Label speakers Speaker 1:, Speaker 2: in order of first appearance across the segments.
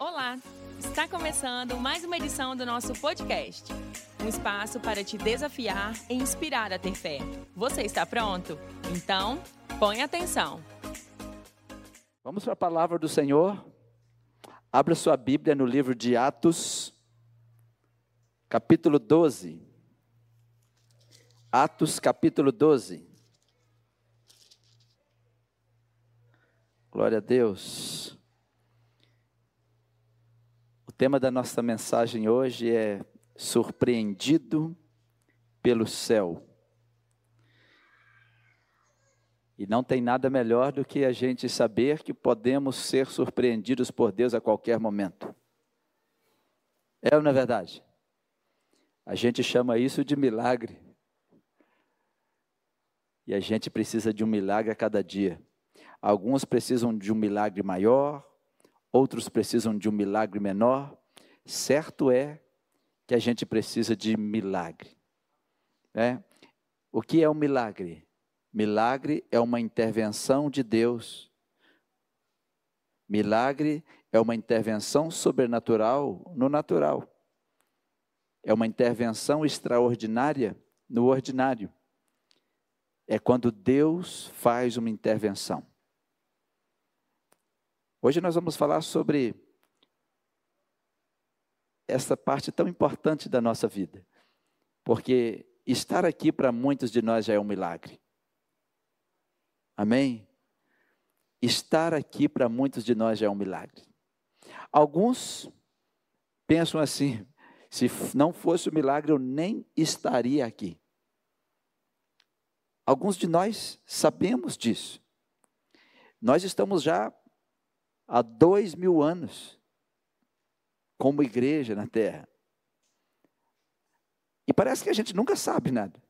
Speaker 1: Olá! Está começando mais uma edição do nosso podcast. Um espaço para te desafiar e inspirar a ter fé. Você está pronto? Então, põe atenção.
Speaker 2: Vamos para a palavra do Senhor. Abra sua Bíblia no livro de Atos, capítulo 12. Atos, capítulo 12. Glória a Deus. Tema da nossa mensagem hoje é Surpreendido pelo céu. E não tem nada melhor do que a gente saber que podemos ser surpreendidos por Deus a qualquer momento. É ou não é verdade? A gente chama isso de milagre. E a gente precisa de um milagre a cada dia. Alguns precisam de um milagre maior, outros precisam de um milagre menor. Certo é que a gente precisa de milagre. Né? O que é um milagre? Milagre é uma intervenção de Deus. Milagre é uma intervenção sobrenatural no natural. É uma intervenção extraordinária no ordinário. É quando Deus faz uma intervenção. Hoje nós vamos falar sobre essa parte tão importante da nossa vida, porque estar aqui para muitos de nós já é um milagre. Amém? Estar aqui para muitos de nós já é um milagre. Alguns pensam assim: se não fosse o milagre, eu nem estaria aqui. Alguns de nós sabemos disso. Nós estamos já há dois mil anos como igreja na terra. E parece que a gente nunca sabe nada.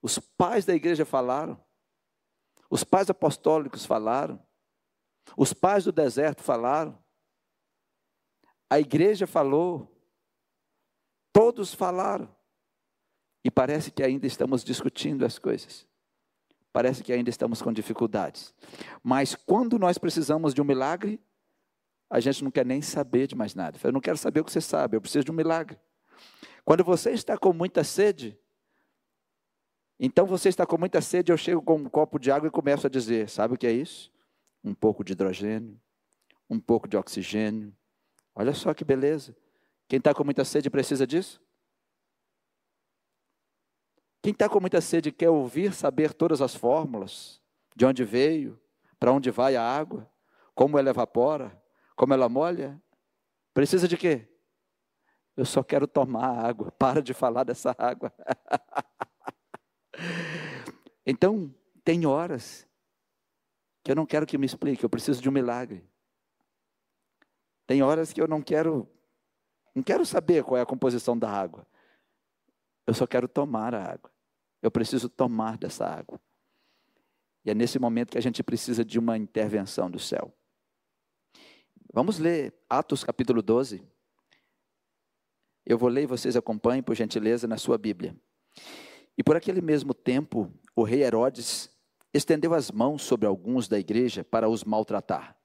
Speaker 2: Os pais da igreja falaram, os pais apostólicos falaram. Os pais do deserto falaram. A igreja falou. Todos falaram. E parece que ainda estamos discutindo as coisas. Parece que ainda estamos com dificuldades. Mas quando nós precisamos de um milagre, a gente não quer nem saber de mais nada. Eu não quero saber o que você sabe, eu preciso de um milagre. Quando você está com muita sede, então você está com muita sede, eu chego com um copo de água e começo a dizer: sabe o que é isso? Um pouco de hidrogênio, um pouco de oxigênio. Olha só que beleza. Quem está com muita sede precisa disso? Quem está com muita sede quer ouvir, saber todas as fórmulas, de onde veio, para onde vai a água, como ela evapora, como ela molha, precisa de quê? Eu só quero tomar a água. Para de falar dessa água. Então, tem horas que eu não quero que me explique, eu preciso de um milagre. Tem horas que eu não quero, não quero saber qual é a composição da água. Eu só quero tomar a água. Eu preciso tomar dessa água. E é nesse momento que a gente precisa de uma intervenção do céu. Vamos ler Atos capítulo 12. Eu vou ler e vocês acompanhem, por gentileza, na sua Bíblia. E por aquele mesmo tempo, o rei Herodes estendeu as mãos sobre alguns da igreja para os maltratar.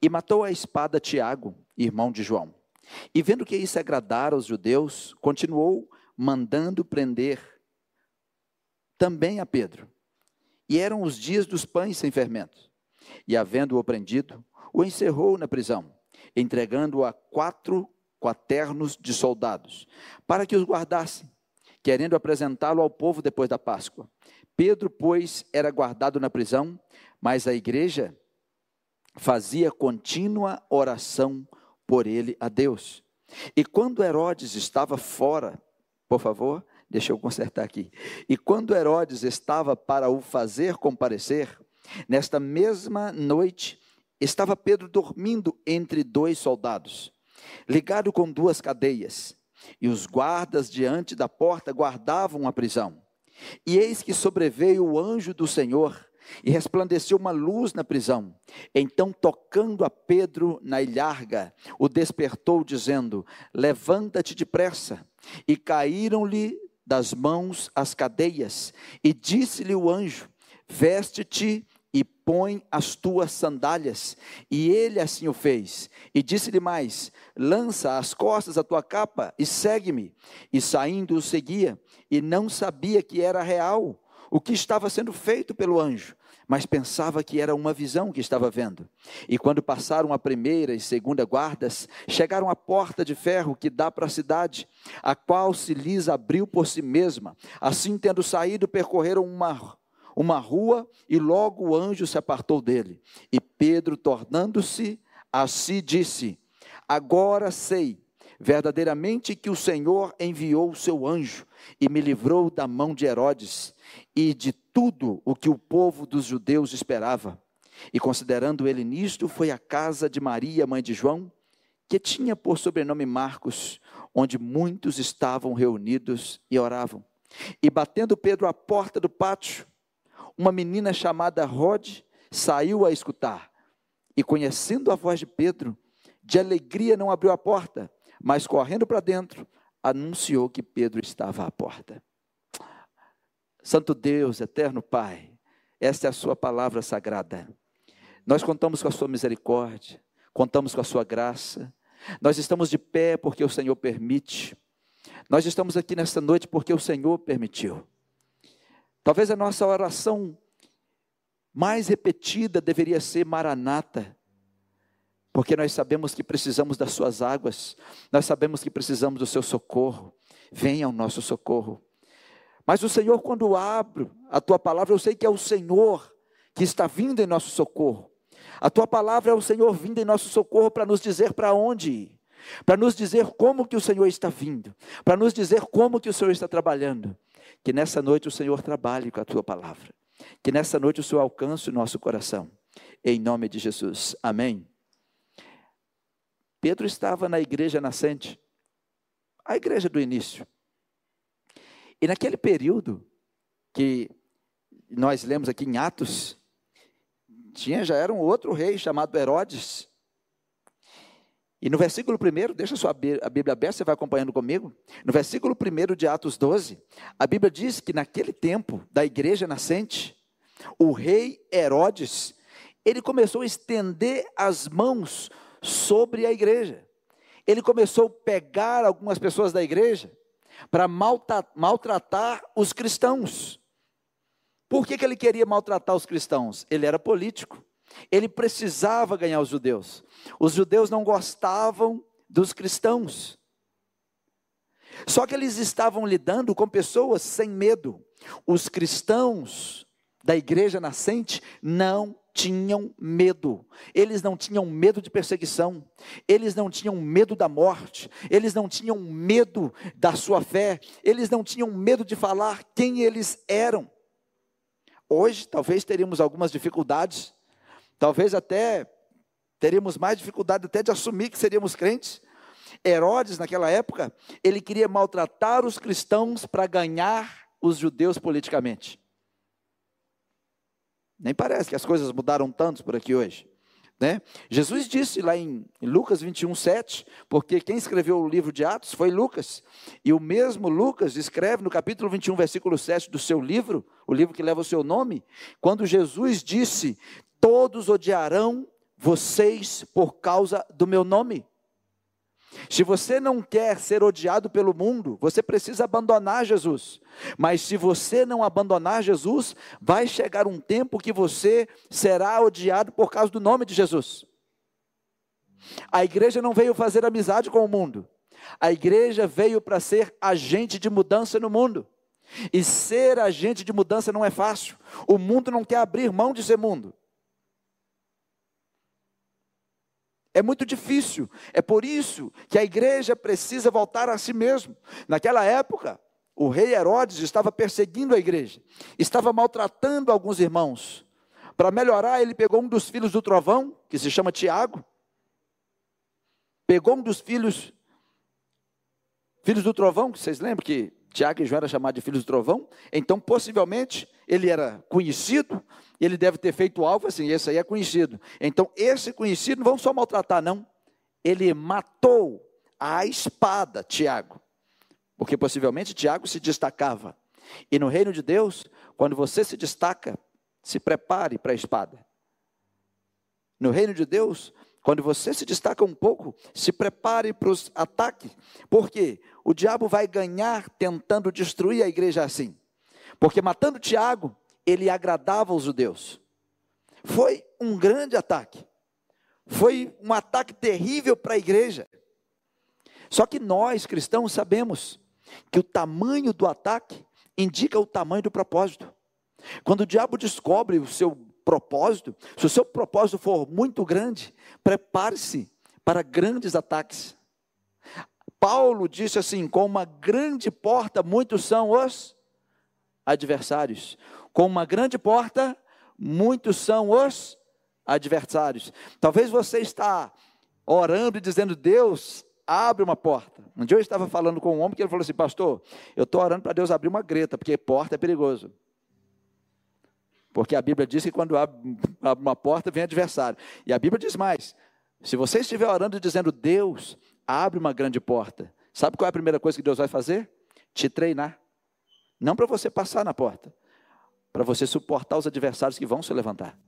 Speaker 2: E matou a espada Tiago, irmão de João. E vendo que isso agradara aos judeus, continuou mandando prender também a Pedro. E eram os dias dos pães sem fermento. E havendo-o prendido, o encerrou na prisão, entregando-o a quatro quaternos de soldados, para que os guardassem querendo apresentá-lo ao povo depois da Páscoa. Pedro, pois, era guardado na prisão, mas a igreja fazia contínua oração por ele a Deus. E quando Herodes estava fora, por favor, deixa eu consertar aqui. E quando Herodes estava para o fazer comparecer, nesta mesma noite, estava Pedro dormindo entre dois soldados, ligado com duas cadeias. E os guardas diante da porta guardavam a prisão. E eis que sobreveio o anjo do Senhor e resplandeceu uma luz na prisão. Então, tocando a Pedro na ilharga, o despertou, dizendo: Levanta-te depressa. E caíram-lhe das mãos as cadeias. E disse-lhe o anjo: Veste-te e põe as tuas sandálias. E ele assim o fez. E disse-lhe mais: Lança as costas a tua capa e segue-me. E saindo o seguia, e não sabia que era real o que estava sendo feito pelo anjo mas pensava que era uma visão que estava vendo. E quando passaram a primeira e segunda guardas, chegaram à porta de ferro que dá para a cidade, a qual se lhes abriu por si mesma. Assim, tendo saído, percorreram uma, uma rua e logo o anjo se apartou dele. E Pedro, tornando-se a si, disse: Agora sei verdadeiramente que o Senhor enviou o seu anjo e me livrou da mão de Herodes e de tudo o que o povo dos judeus esperava. E considerando ele nisto, foi à casa de Maria, mãe de João, que tinha por sobrenome Marcos, onde muitos estavam reunidos e oravam. E batendo Pedro à porta do pátio, uma menina chamada Rode saiu a escutar. E conhecendo a voz de Pedro, de alegria não abriu a porta, mas correndo para dentro, anunciou que Pedro estava à porta. Santo Deus, eterno Pai, esta é a Sua palavra sagrada. Nós contamos com a Sua misericórdia, contamos com a Sua graça. Nós estamos de pé porque o Senhor permite. Nós estamos aqui nesta noite porque o Senhor permitiu. Talvez a nossa oração mais repetida deveria ser Maranata, porque nós sabemos que precisamos das Suas águas, nós sabemos que precisamos do Seu socorro. Venha ao nosso socorro. Mas o Senhor, quando abro a tua palavra, eu sei que é o Senhor que está vindo em nosso socorro. A tua palavra é o Senhor vindo em nosso socorro para nos dizer para onde ir, para nos dizer como que o Senhor está vindo, para nos dizer como que o Senhor está trabalhando. Que nessa noite o Senhor trabalhe com a tua palavra. Que nessa noite o Senhor alcance o nosso coração. Em nome de Jesus. Amém. Pedro estava na igreja nascente, a igreja do início. E naquele período que nós lemos aqui em Atos, tinha já era um outro rei chamado Herodes. E no versículo 1, deixa sua a Bíblia aberta, você vai acompanhando comigo. No versículo 1 de Atos 12, a Bíblia diz que naquele tempo da igreja nascente, o rei Herodes, ele começou a estender as mãos sobre a igreja. Ele começou a pegar algumas pessoas da igreja para maltratar os cristãos. Por que, que ele queria maltratar os cristãos? Ele era político. Ele precisava ganhar os judeus. Os judeus não gostavam dos cristãos. Só que eles estavam lidando com pessoas sem medo. Os cristãos da igreja nascente não tinham medo, eles não tinham medo de perseguição, eles não tinham medo da morte, eles não tinham medo da sua fé, eles não tinham medo de falar quem eles eram. Hoje, talvez teríamos algumas dificuldades, talvez até teríamos mais dificuldade até de assumir que seríamos crentes. Herodes, naquela época, ele queria maltratar os cristãos para ganhar os judeus politicamente. Nem parece que as coisas mudaram tanto por aqui hoje. Né? Jesus disse lá em Lucas 21, 7, porque quem escreveu o livro de Atos foi Lucas, e o mesmo Lucas escreve no capítulo 21, versículo 7 do seu livro, o livro que leva o seu nome, quando Jesus disse: Todos odiarão vocês por causa do meu nome. Se você não quer ser odiado pelo mundo, você precisa abandonar Jesus. Mas se você não abandonar Jesus, vai chegar um tempo que você será odiado por causa do nome de Jesus. A igreja não veio fazer amizade com o mundo. A igreja veio para ser agente de mudança no mundo. E ser agente de mudança não é fácil. O mundo não quer abrir mão de ser mundo. É muito difícil. É por isso que a igreja precisa voltar a si mesmo. Naquela época, o rei Herodes estava perseguindo a igreja, estava maltratando alguns irmãos. Para melhorar, ele pegou um dos filhos do trovão, que se chama Tiago, pegou um dos filhos, filhos do trovão, que vocês lembram que Tiago e João eram chamados de filhos do trovão, então possivelmente ele era conhecido, ele deve ter feito algo assim, esse aí é conhecido. Então, esse conhecido não vão só maltratar, não. Ele matou a espada Tiago, porque possivelmente Tiago se destacava. E no reino de Deus, quando você se destaca, se prepare para a espada. No reino de Deus, quando você se destaca um pouco, se prepare para os ataques, porque o diabo vai ganhar tentando destruir a igreja assim. Porque matando Tiago, ele agradava os judeus. Foi um grande ataque. Foi um ataque terrível para a igreja. Só que nós, cristãos, sabemos que o tamanho do ataque indica o tamanho do propósito. Quando o diabo descobre o seu propósito, se o seu propósito for muito grande, prepare-se para grandes ataques. Paulo disse assim: com uma grande porta, muitos são os adversários. Com uma grande porta, muitos são os adversários. Talvez você está orando e dizendo: Deus, abre uma porta. Um dia eu estava falando com um homem que ele falou assim: Pastor, eu estou orando para Deus abrir uma greta, porque porta é perigoso. Porque a Bíblia diz que quando abre uma porta, vem adversário. E a Bíblia diz mais: se você estiver orando e dizendo, Deus, abre uma grande porta, sabe qual é a primeira coisa que Deus vai fazer? Te treinar. Não para você passar na porta, para você suportar os adversários que vão se levantar.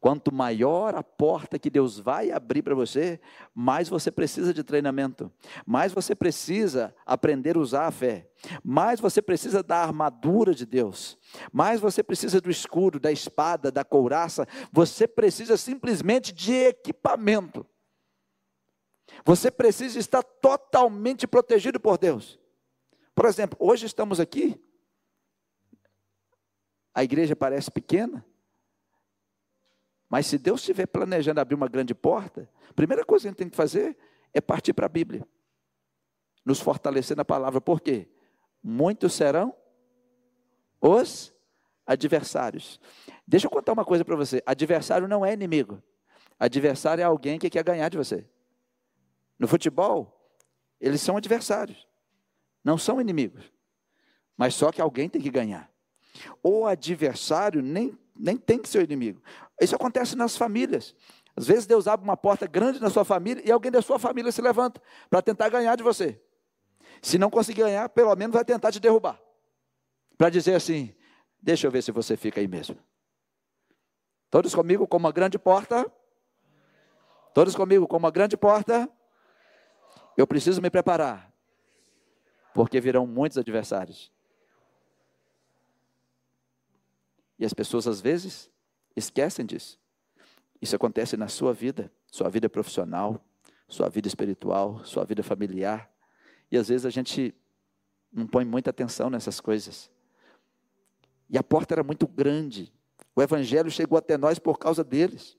Speaker 2: Quanto maior a porta que Deus vai abrir para você, mais você precisa de treinamento, mais você precisa aprender a usar a fé, mais você precisa da armadura de Deus, mais você precisa do escudo, da espada, da couraça, você precisa simplesmente de equipamento. Você precisa estar totalmente protegido por Deus. Por exemplo, hoje estamos aqui, a igreja parece pequena, mas se Deus estiver planejando abrir uma grande porta, a primeira coisa que a gente tem que fazer é partir para a Bíblia. Nos fortalecer na palavra. Por quê? Muitos serão os adversários. Deixa eu contar uma coisa para você. Adversário não é inimigo. Adversário é alguém que quer ganhar de você. No futebol, eles são adversários. Não são inimigos. Mas só que alguém tem que ganhar. O adversário nem, nem tem que ser o inimigo. Isso acontece nas famílias. Às vezes Deus abre uma porta grande na sua família e alguém da sua família se levanta para tentar ganhar de você. Se não conseguir ganhar, pelo menos vai tentar te derrubar. Para dizer assim: deixa eu ver se você fica aí mesmo. Todos comigo com uma grande porta. Todos comigo com uma grande porta. Eu preciso me preparar. Porque virão muitos adversários. E as pessoas às vezes esquecem disso. Isso acontece na sua vida, sua vida profissional, sua vida espiritual, sua vida familiar. E às vezes a gente não põe muita atenção nessas coisas. E a porta era muito grande. O evangelho chegou até nós por causa deles.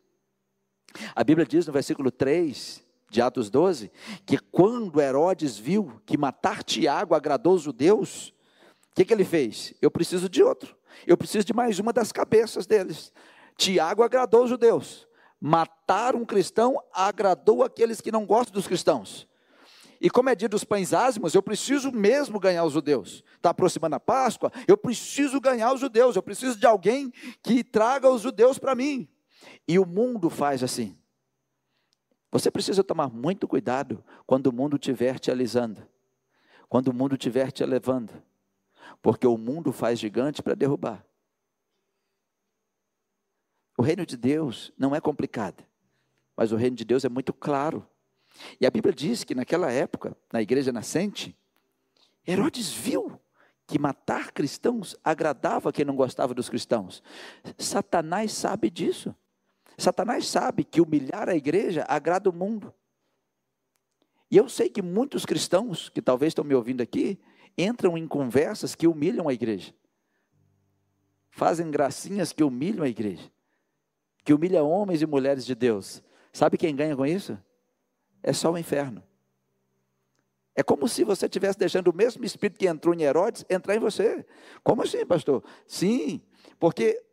Speaker 2: A Bíblia diz no versículo 3 de Atos 12 que quando Herodes viu que matar Tiago agradou os judeus, o que, que ele fez? Eu preciso de outro. Eu preciso de mais uma das cabeças deles. Tiago agradou os judeus. Matar um cristão agradou aqueles que não gostam dos cristãos. E como é dia dos pães ázimos, eu preciso mesmo ganhar os judeus. Está aproximando a Páscoa, eu preciso ganhar os judeus. Eu preciso de alguém que traga os judeus para mim. E o mundo faz assim. Você precisa tomar muito cuidado quando o mundo estiver te alisando, quando o mundo estiver te elevando, porque o mundo faz gigante para derrubar. O reino de Deus não é complicado, mas o reino de Deus é muito claro. E a Bíblia diz que naquela época, na igreja nascente, Herodes viu que matar cristãos agradava quem não gostava dos cristãos. Satanás sabe disso. Satanás sabe que humilhar a igreja agrada o mundo. E eu sei que muitos cristãos que talvez estão me ouvindo aqui entram em conversas que humilham a igreja. Fazem gracinhas que humilham a igreja que humilha homens e mulheres de Deus. Sabe quem ganha com isso? É só o inferno. É como se você estivesse deixando o mesmo espírito que entrou em Herodes entrar em você. Como assim, pastor? Sim, porque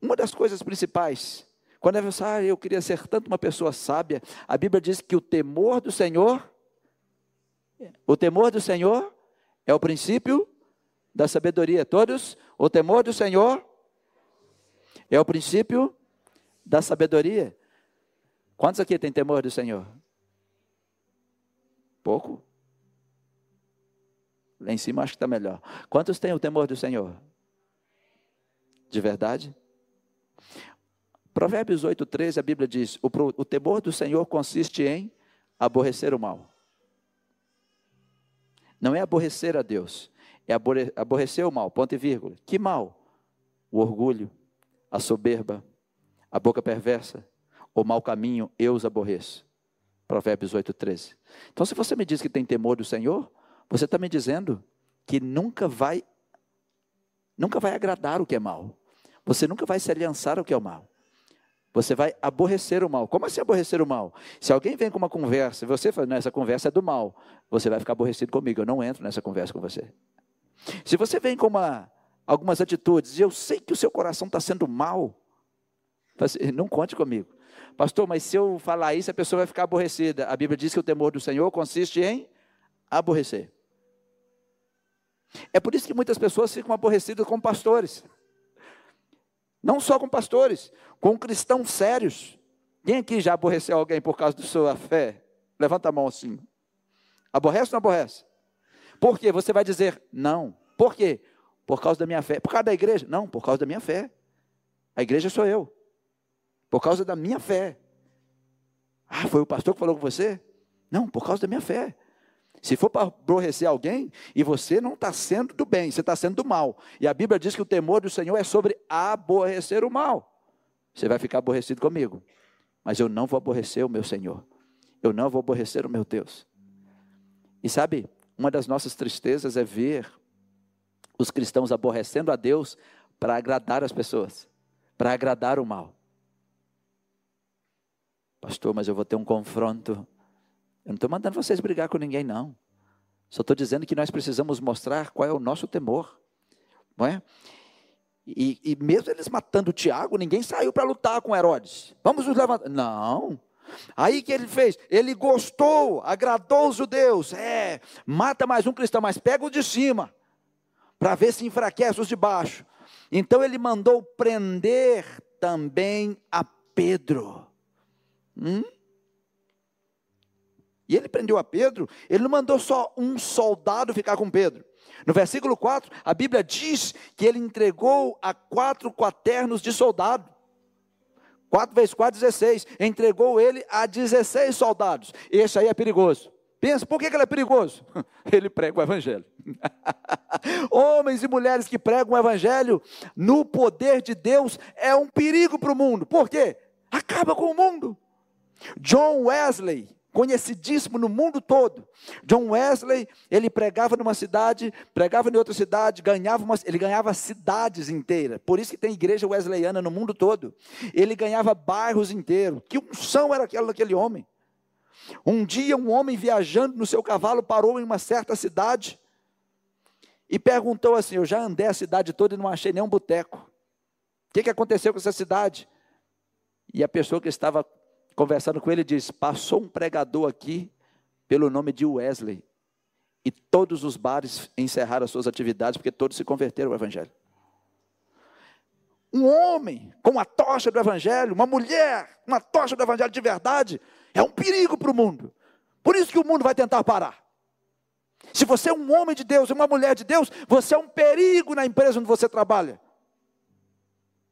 Speaker 2: uma das coisas principais, quando você, ah, eu queria ser tanto uma pessoa sábia, a Bíblia diz que o temor do Senhor, o temor do Senhor é o princípio da sabedoria. Todos, o temor do Senhor é o princípio da sabedoria. Quantos aqui têm temor do Senhor? Pouco? Lá em cima acho que está melhor. Quantos têm o temor do Senhor? De verdade? Provérbios 8, 13, a Bíblia diz: o, o temor do Senhor consiste em aborrecer o mal. Não é aborrecer a Deus, é aborrecer o mal, ponto e vírgula. Que mal? O orgulho, a soberba, a boca perversa, o mau caminho, eu os aborreço. Provérbios 8, 13. Então, se você me diz que tem temor do Senhor, você está me dizendo que nunca vai, nunca vai agradar o que é mal. Você nunca vai se aliançar ao que é o mal. Você vai aborrecer o mal. Como assim aborrecer o mal? Se alguém vem com uma conversa e você fala, essa conversa é do mal, você vai ficar aborrecido comigo. Eu não entro nessa conversa com você. Se você vem com uma, algumas atitudes e eu sei que o seu coração está sendo mal, assim, não conte comigo. Pastor, mas se eu falar isso, a pessoa vai ficar aborrecida. A Bíblia diz que o temor do Senhor consiste em aborrecer. É por isso que muitas pessoas ficam aborrecidas com pastores. Não só com pastores, com cristãos sérios. Quem aqui já aborreceu alguém por causa da sua fé? Levanta a mão assim. Aborrece ou não aborrece? Por quê? Você vai dizer não. Por quê? Por causa da minha fé. Por causa da igreja? Não, por causa da minha fé. A igreja sou eu. Por causa da minha fé. Ah, foi o pastor que falou com você? Não, por causa da minha fé. Se for para aborrecer alguém, e você não está sendo do bem, você está sendo do mal. E a Bíblia diz que o temor do Senhor é sobre aborrecer o mal. Você vai ficar aborrecido comigo. Mas eu não vou aborrecer o meu Senhor. Eu não vou aborrecer o meu Deus. E sabe, uma das nossas tristezas é ver os cristãos aborrecendo a Deus para agradar as pessoas, para agradar o mal. Pastor, mas eu vou ter um confronto eu não estou mandando vocês brigar com ninguém, não. Só estou dizendo que nós precisamos mostrar qual é o nosso temor. Não é? E, e mesmo eles matando Tiago, ninguém saiu para lutar com Herodes. Vamos nos levantar. Não. Aí que ele fez? Ele gostou, agradou os judeus. É, mata mais um cristão, mas pega o de cima, para ver se enfraquece os de baixo. Então ele mandou prender também a Pedro. Hum? E ele prendeu a Pedro, ele não mandou só um soldado ficar com Pedro. No versículo 4, a Bíblia diz que ele entregou a quatro quaternos de soldado. 4 vezes 4, 16. Entregou ele a 16 soldados. Esse aí é perigoso. Pensa, por que ele é perigoso? Ele prega o Evangelho. Homens e mulheres que pregam o Evangelho no poder de Deus é um perigo para o mundo. Por quê? Acaba com o mundo. John Wesley, conhecidíssimo no mundo todo. John Wesley, ele pregava numa cidade, pregava em outra cidade, ganhava uma, ele ganhava cidades inteiras. Por isso que tem igreja wesleyana no mundo todo. Ele ganhava bairros inteiros. Que unção era aquela daquele homem? Um dia um homem viajando no seu cavalo parou em uma certa cidade e perguntou assim: "Eu já andei a cidade toda e não achei nenhum boteco. O que, que aconteceu com essa cidade?" E a pessoa que estava conversando com ele, diz: Passou um pregador aqui pelo nome de Wesley. E todos os bares encerraram as suas atividades porque todos se converteram ao Evangelho. Um homem com a tocha do Evangelho, uma mulher com a tocha do Evangelho de verdade, é um perigo para o mundo. Por isso que o mundo vai tentar parar. Se você é um homem de Deus, uma mulher de Deus, você é um perigo na empresa onde você trabalha.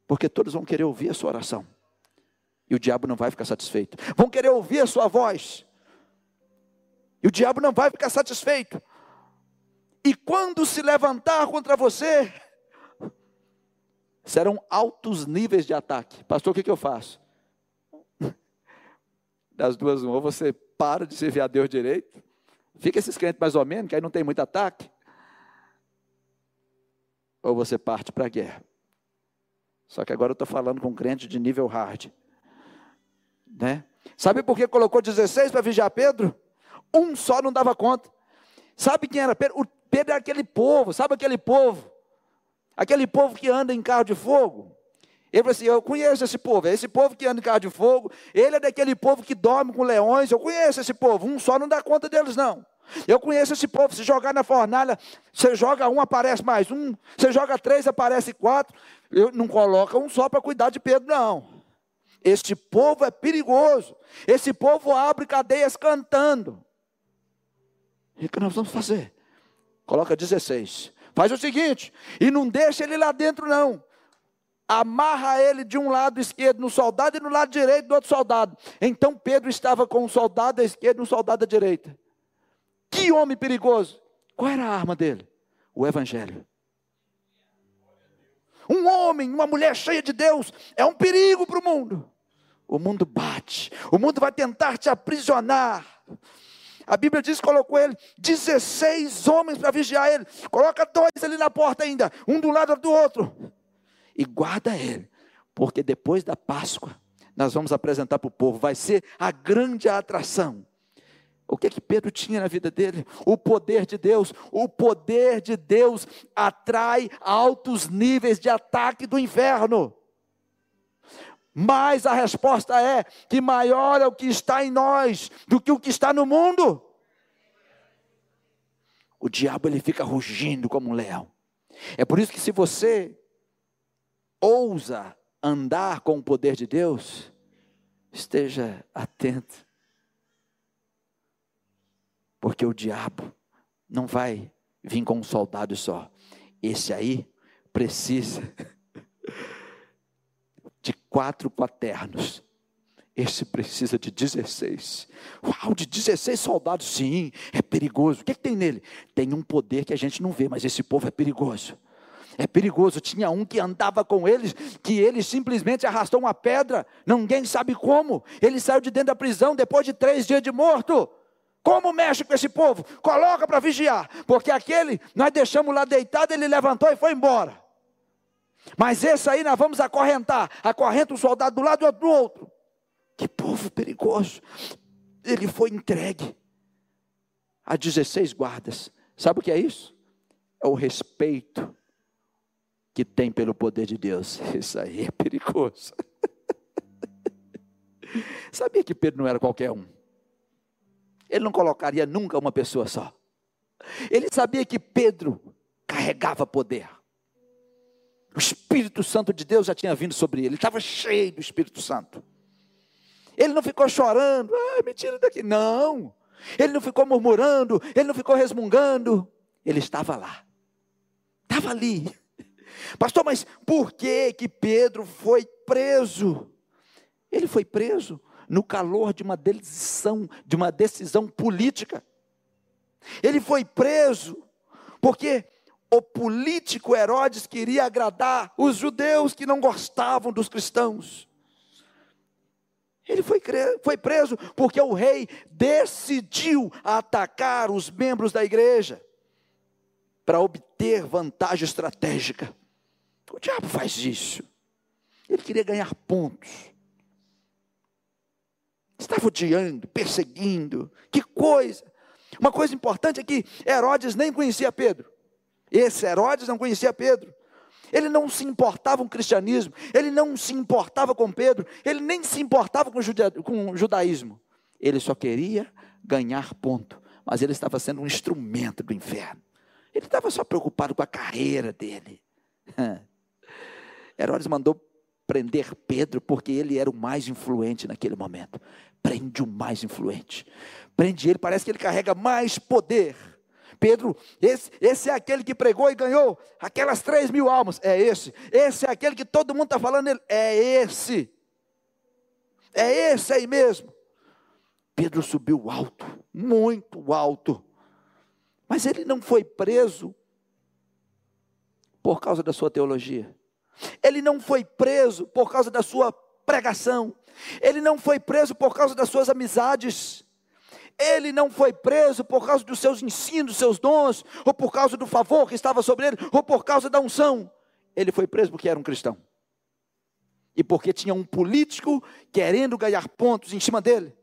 Speaker 2: Porque todos vão querer ouvir a sua oração. E o diabo não vai ficar satisfeito. Vão querer ouvir a sua voz. E o diabo não vai ficar satisfeito. E quando se levantar contra você, serão altos níveis de ataque. Pastor, o que, que eu faço? Das duas, uma, ou você para de servir a Deus direito, fica esses crentes mais ou menos, que aí não tem muito ataque, ou você parte para a guerra. Só que agora eu estou falando com crente de nível hard. Né? Sabe por que colocou 16 para vigiar Pedro? Um só não dava conta. Sabe quem era Pedro? O Pedro era aquele povo, sabe aquele povo? Aquele povo que anda em carro de fogo. Ele falou assim: Eu conheço esse povo, é esse povo que anda em carro de fogo. Ele é daquele povo que dorme com leões. Eu conheço esse povo. Um só não dá conta deles, não. Eu conheço esse povo. Se jogar na fornalha, você joga um, aparece mais um. Você joga três, aparece quatro. Eu não coloca um só para cuidar de Pedro, não. Este povo é perigoso. Esse povo abre cadeias cantando. E o que nós vamos fazer? Coloca 16. Faz o seguinte, e não deixa ele lá dentro, não. amarra ele de um lado esquerdo no soldado e no lado direito do outro soldado. Então Pedro estava com um soldado à esquerda e um soldado à direita. Que homem perigoso! Qual era a arma dele? O Evangelho. Um homem, uma mulher cheia de Deus, é um perigo para o mundo. O mundo bate, o mundo vai tentar te aprisionar. A Bíblia diz que colocou ele 16 homens para vigiar ele. Coloca dois ali na porta ainda, um do lado do outro. E guarda ele, porque depois da Páscoa, nós vamos apresentar para o povo, vai ser a grande atração. O que que Pedro tinha na vida dele? O poder de Deus. O poder de Deus atrai altos níveis de ataque do inferno. Mas a resposta é que maior é o que está em nós do que o que está no mundo. O diabo ele fica rugindo como um leão. É por isso que se você ousa andar com o poder de Deus, esteja atento. Porque o diabo não vai vir com um soldado só. Esse aí precisa quatro quaternos. Esse precisa de 16. Uau, de 16 soldados, sim, é perigoso. O que, é que tem nele? Tem um poder que a gente não vê, mas esse povo é perigoso. É perigoso. Tinha um que andava com eles, que ele simplesmente arrastou uma pedra, ninguém sabe como. Ele saiu de dentro da prisão depois de três dias de morto. Como mexe com esse povo? Coloca para vigiar, porque aquele nós deixamos lá deitado, ele levantou e foi embora. Mas esse aí nós vamos acorrentar. Acorrenta um soldado do lado e outro do outro. Que povo perigoso. Ele foi entregue a 16 guardas. Sabe o que é isso? É o respeito que tem pelo poder de Deus. Isso aí é perigoso. Sabia que Pedro não era qualquer um? Ele não colocaria nunca uma pessoa só. Ele sabia que Pedro carregava poder. O Espírito Santo de Deus já tinha vindo sobre ele, ele estava cheio do Espírito Santo. Ele não ficou chorando, ah, me tira daqui. Não. Ele não ficou murmurando, ele não ficou resmungando. Ele estava lá. Estava ali. Pastor, mas por que que Pedro foi preso? Ele foi preso no calor de uma decisão, de uma decisão política. Ele foi preso porque o político Herodes queria agradar os judeus que não gostavam dos cristãos. Ele foi, foi preso porque o rei decidiu atacar os membros da igreja para obter vantagem estratégica. O diabo faz isso. Ele queria ganhar pontos. Estava odiando, perseguindo. Que coisa! Uma coisa importante é que Herodes nem conhecia Pedro. Esse Herodes não conhecia Pedro. Ele não se importava com o cristianismo, ele não se importava com Pedro, ele nem se importava com o, juda, com o judaísmo. Ele só queria ganhar ponto, mas ele estava sendo um instrumento do inferno. Ele estava só preocupado com a carreira dele. Herodes mandou prender Pedro porque ele era o mais influente naquele momento. Prende o mais influente. Prende ele, parece que ele carrega mais poder. Pedro, esse, esse é aquele que pregou e ganhou aquelas três mil almas. É esse. Esse é aquele que todo mundo está falando. Ele, é esse. É esse aí mesmo. Pedro subiu alto, muito alto. Mas ele não foi preso por causa da sua teologia. Ele não foi preso por causa da sua pregação. Ele não foi preso por causa das suas amizades. Ele não foi preso por causa dos seus ensinos, seus dons, ou por causa do favor que estava sobre ele, ou por causa da unção. Ele foi preso porque era um cristão. E porque tinha um político querendo ganhar pontos em cima dele.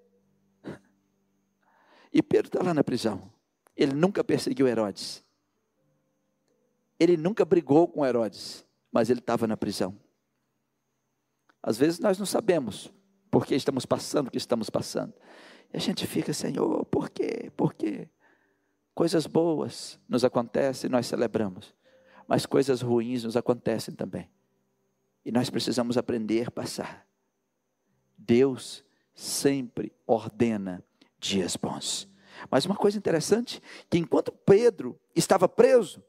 Speaker 2: E Pedro está lá na prisão. Ele nunca perseguiu Herodes. Ele nunca brigou com Herodes, mas ele estava na prisão. Às vezes nós não sabemos por que estamos passando o que estamos passando. E a gente fica, Senhor, por quê? Por quê? Coisas boas nos acontecem e nós celebramos, mas coisas ruins nos acontecem também. E nós precisamos aprender a passar. Deus sempre ordena dias bons. Mas uma coisa interessante, que enquanto Pedro estava preso,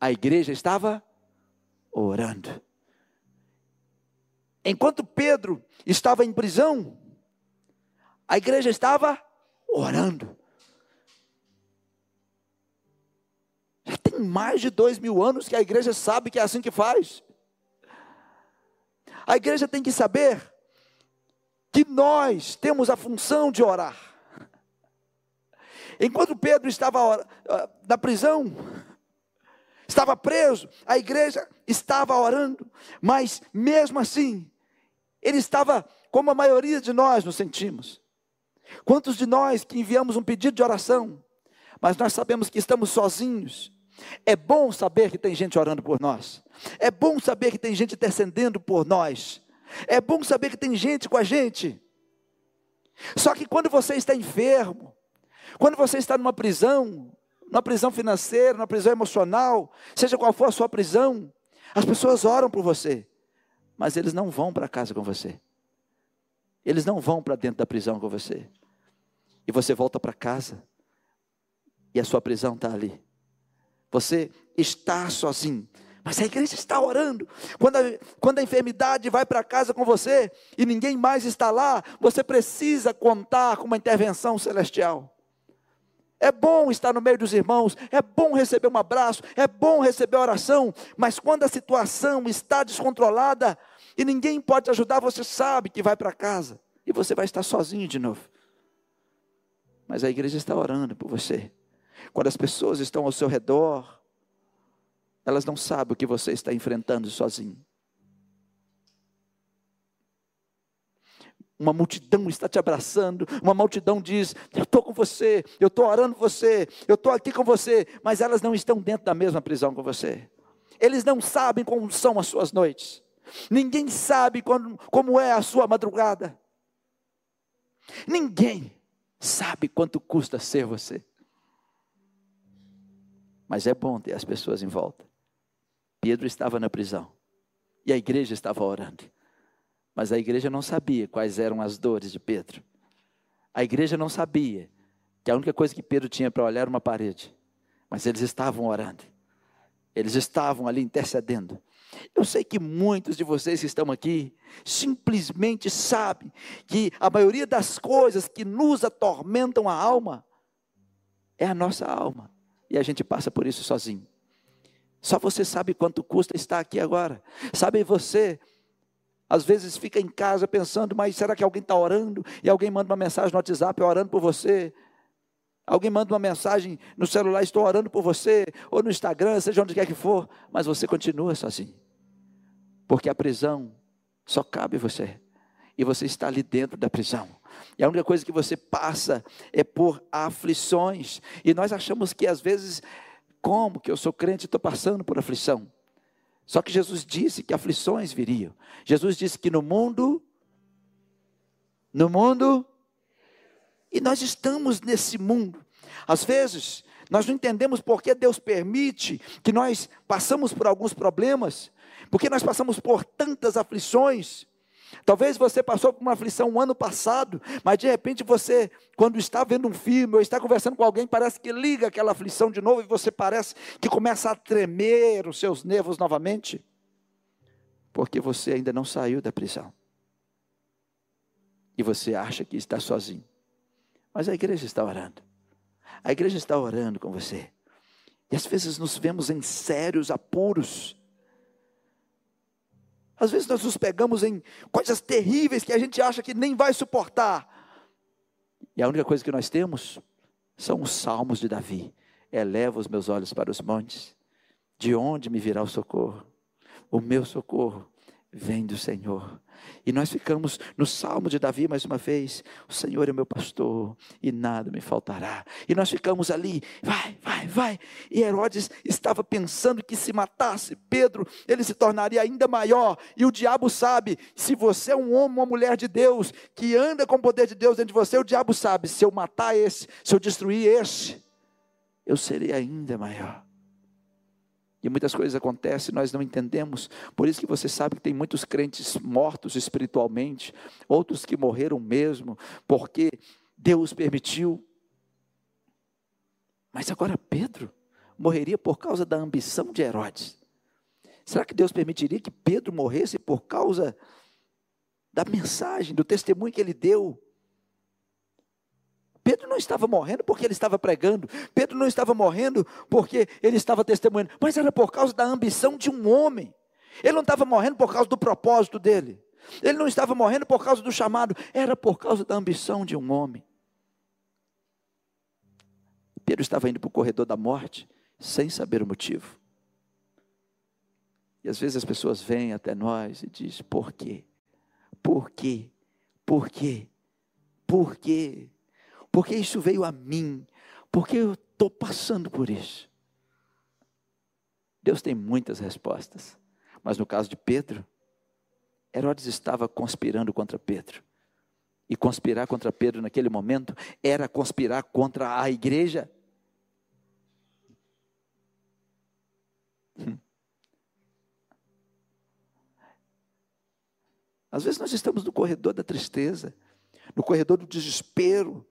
Speaker 2: a igreja estava orando. Enquanto Pedro estava em prisão, a igreja estava orando. Já tem mais de dois mil anos que a igreja sabe que é assim que faz. A igreja tem que saber que nós temos a função de orar. Enquanto Pedro estava ah, na prisão, estava preso, a igreja estava orando, mas mesmo assim, ele estava como a maioria de nós nos sentimos. Quantos de nós que enviamos um pedido de oração, mas nós sabemos que estamos sozinhos? É bom saber que tem gente orando por nós. É bom saber que tem gente intercedendo por nós. É bom saber que tem gente com a gente. Só que quando você está enfermo, quando você está numa prisão, numa prisão financeira, numa prisão emocional, seja qual for a sua prisão, as pessoas oram por você, mas eles não vão para casa com você. Eles não vão para dentro da prisão com você. E você volta para casa e a sua prisão está ali. Você está sozinho. Mas a igreja está orando. Quando a, quando a enfermidade vai para casa com você e ninguém mais está lá, você precisa contar com uma intervenção celestial. É bom estar no meio dos irmãos, é bom receber um abraço, é bom receber oração, mas quando a situação está descontrolada e ninguém pode ajudar, você sabe que vai para casa e você vai estar sozinho de novo. Mas a igreja está orando por você. Quando as pessoas estão ao seu redor, elas não sabem o que você está enfrentando sozinho. Uma multidão está te abraçando, uma multidão diz: Eu estou com você, eu estou orando por você, eu estou aqui com você, mas elas não estão dentro da mesma prisão com você. Eles não sabem como são as suas noites, ninguém sabe quando, como é a sua madrugada, ninguém sabe quanto custa ser você. Mas é bom ter as pessoas em volta. Pedro estava na prisão e a igreja estava orando. Mas a igreja não sabia quais eram as dores de Pedro. A igreja não sabia que a única coisa que Pedro tinha para olhar era uma parede. Mas eles estavam orando. Eles estavam ali intercedendo. Eu sei que muitos de vocês que estão aqui simplesmente sabem que a maioria das coisas que nos atormentam a alma é a nossa alma e a gente passa por isso sozinho. Só você sabe quanto custa estar aqui agora. Sabe você, às vezes fica em casa pensando, mas será que alguém está orando? E alguém manda uma mensagem no WhatsApp orando por você. Alguém manda uma mensagem no celular, estou orando por você, ou no Instagram, seja onde quer que for, mas você continua sozinho. Porque a prisão só cabe você. E você está ali dentro da prisão. E a única coisa que você passa é por aflições. E nós achamos que às vezes, como que eu sou crente e estou passando por aflição? Só que Jesus disse que aflições viriam. Jesus disse que no mundo, no mundo, e nós estamos nesse mundo. Às vezes, nós não entendemos por que Deus permite que nós passamos por alguns problemas, porque nós passamos por tantas aflições. Talvez você passou por uma aflição um ano passado, mas de repente você, quando está vendo um filme ou está conversando com alguém, parece que liga aquela aflição de novo e você parece que começa a tremer os seus nervos novamente, porque você ainda não saiu da prisão. E você acha que está sozinho. Mas a igreja está orando. A igreja está orando com você. E às vezes nos vemos em sérios apuros às vezes nós nos pegamos em coisas terríveis que a gente acha que nem vai suportar. E a única coisa que nós temos são os salmos de Davi. Eleva os meus olhos para os montes. De onde me virá o socorro? O meu socorro vem do Senhor. E nós ficamos no Salmo de Davi mais uma vez: O Senhor é meu pastor e nada me faltará. E nós ficamos ali, vai, vai, vai. E Herodes estava pensando que se matasse Pedro, ele se tornaria ainda maior. E o diabo sabe: se você é um homem, uma mulher de Deus, que anda com o poder de Deus dentro de você, o diabo sabe: se eu matar esse, se eu destruir esse, eu serei ainda maior. E muitas coisas acontecem, nós não entendemos. Por isso que você sabe que tem muitos crentes mortos espiritualmente, outros que morreram mesmo, porque Deus permitiu. Mas agora Pedro morreria por causa da ambição de Herodes. Será que Deus permitiria que Pedro morresse por causa da mensagem, do testemunho que ele deu. Estava morrendo porque ele estava pregando, Pedro não estava morrendo porque ele estava testemunhando, mas era por causa da ambição de um homem. Ele não estava morrendo por causa do propósito dele, ele não estava morrendo por causa do chamado, era por causa da ambição de um homem. Pedro estava indo para o corredor da morte sem saber o motivo. E às vezes as pessoas vêm até nós e dizem: por quê? Por quê? Por quê? Por quê? Porque isso veio a mim? Porque eu estou passando por isso? Deus tem muitas respostas, mas no caso de Pedro, Herodes estava conspirando contra Pedro. E conspirar contra Pedro naquele momento era conspirar contra a igreja. Hum. Às vezes nós estamos no corredor da tristeza, no corredor do desespero,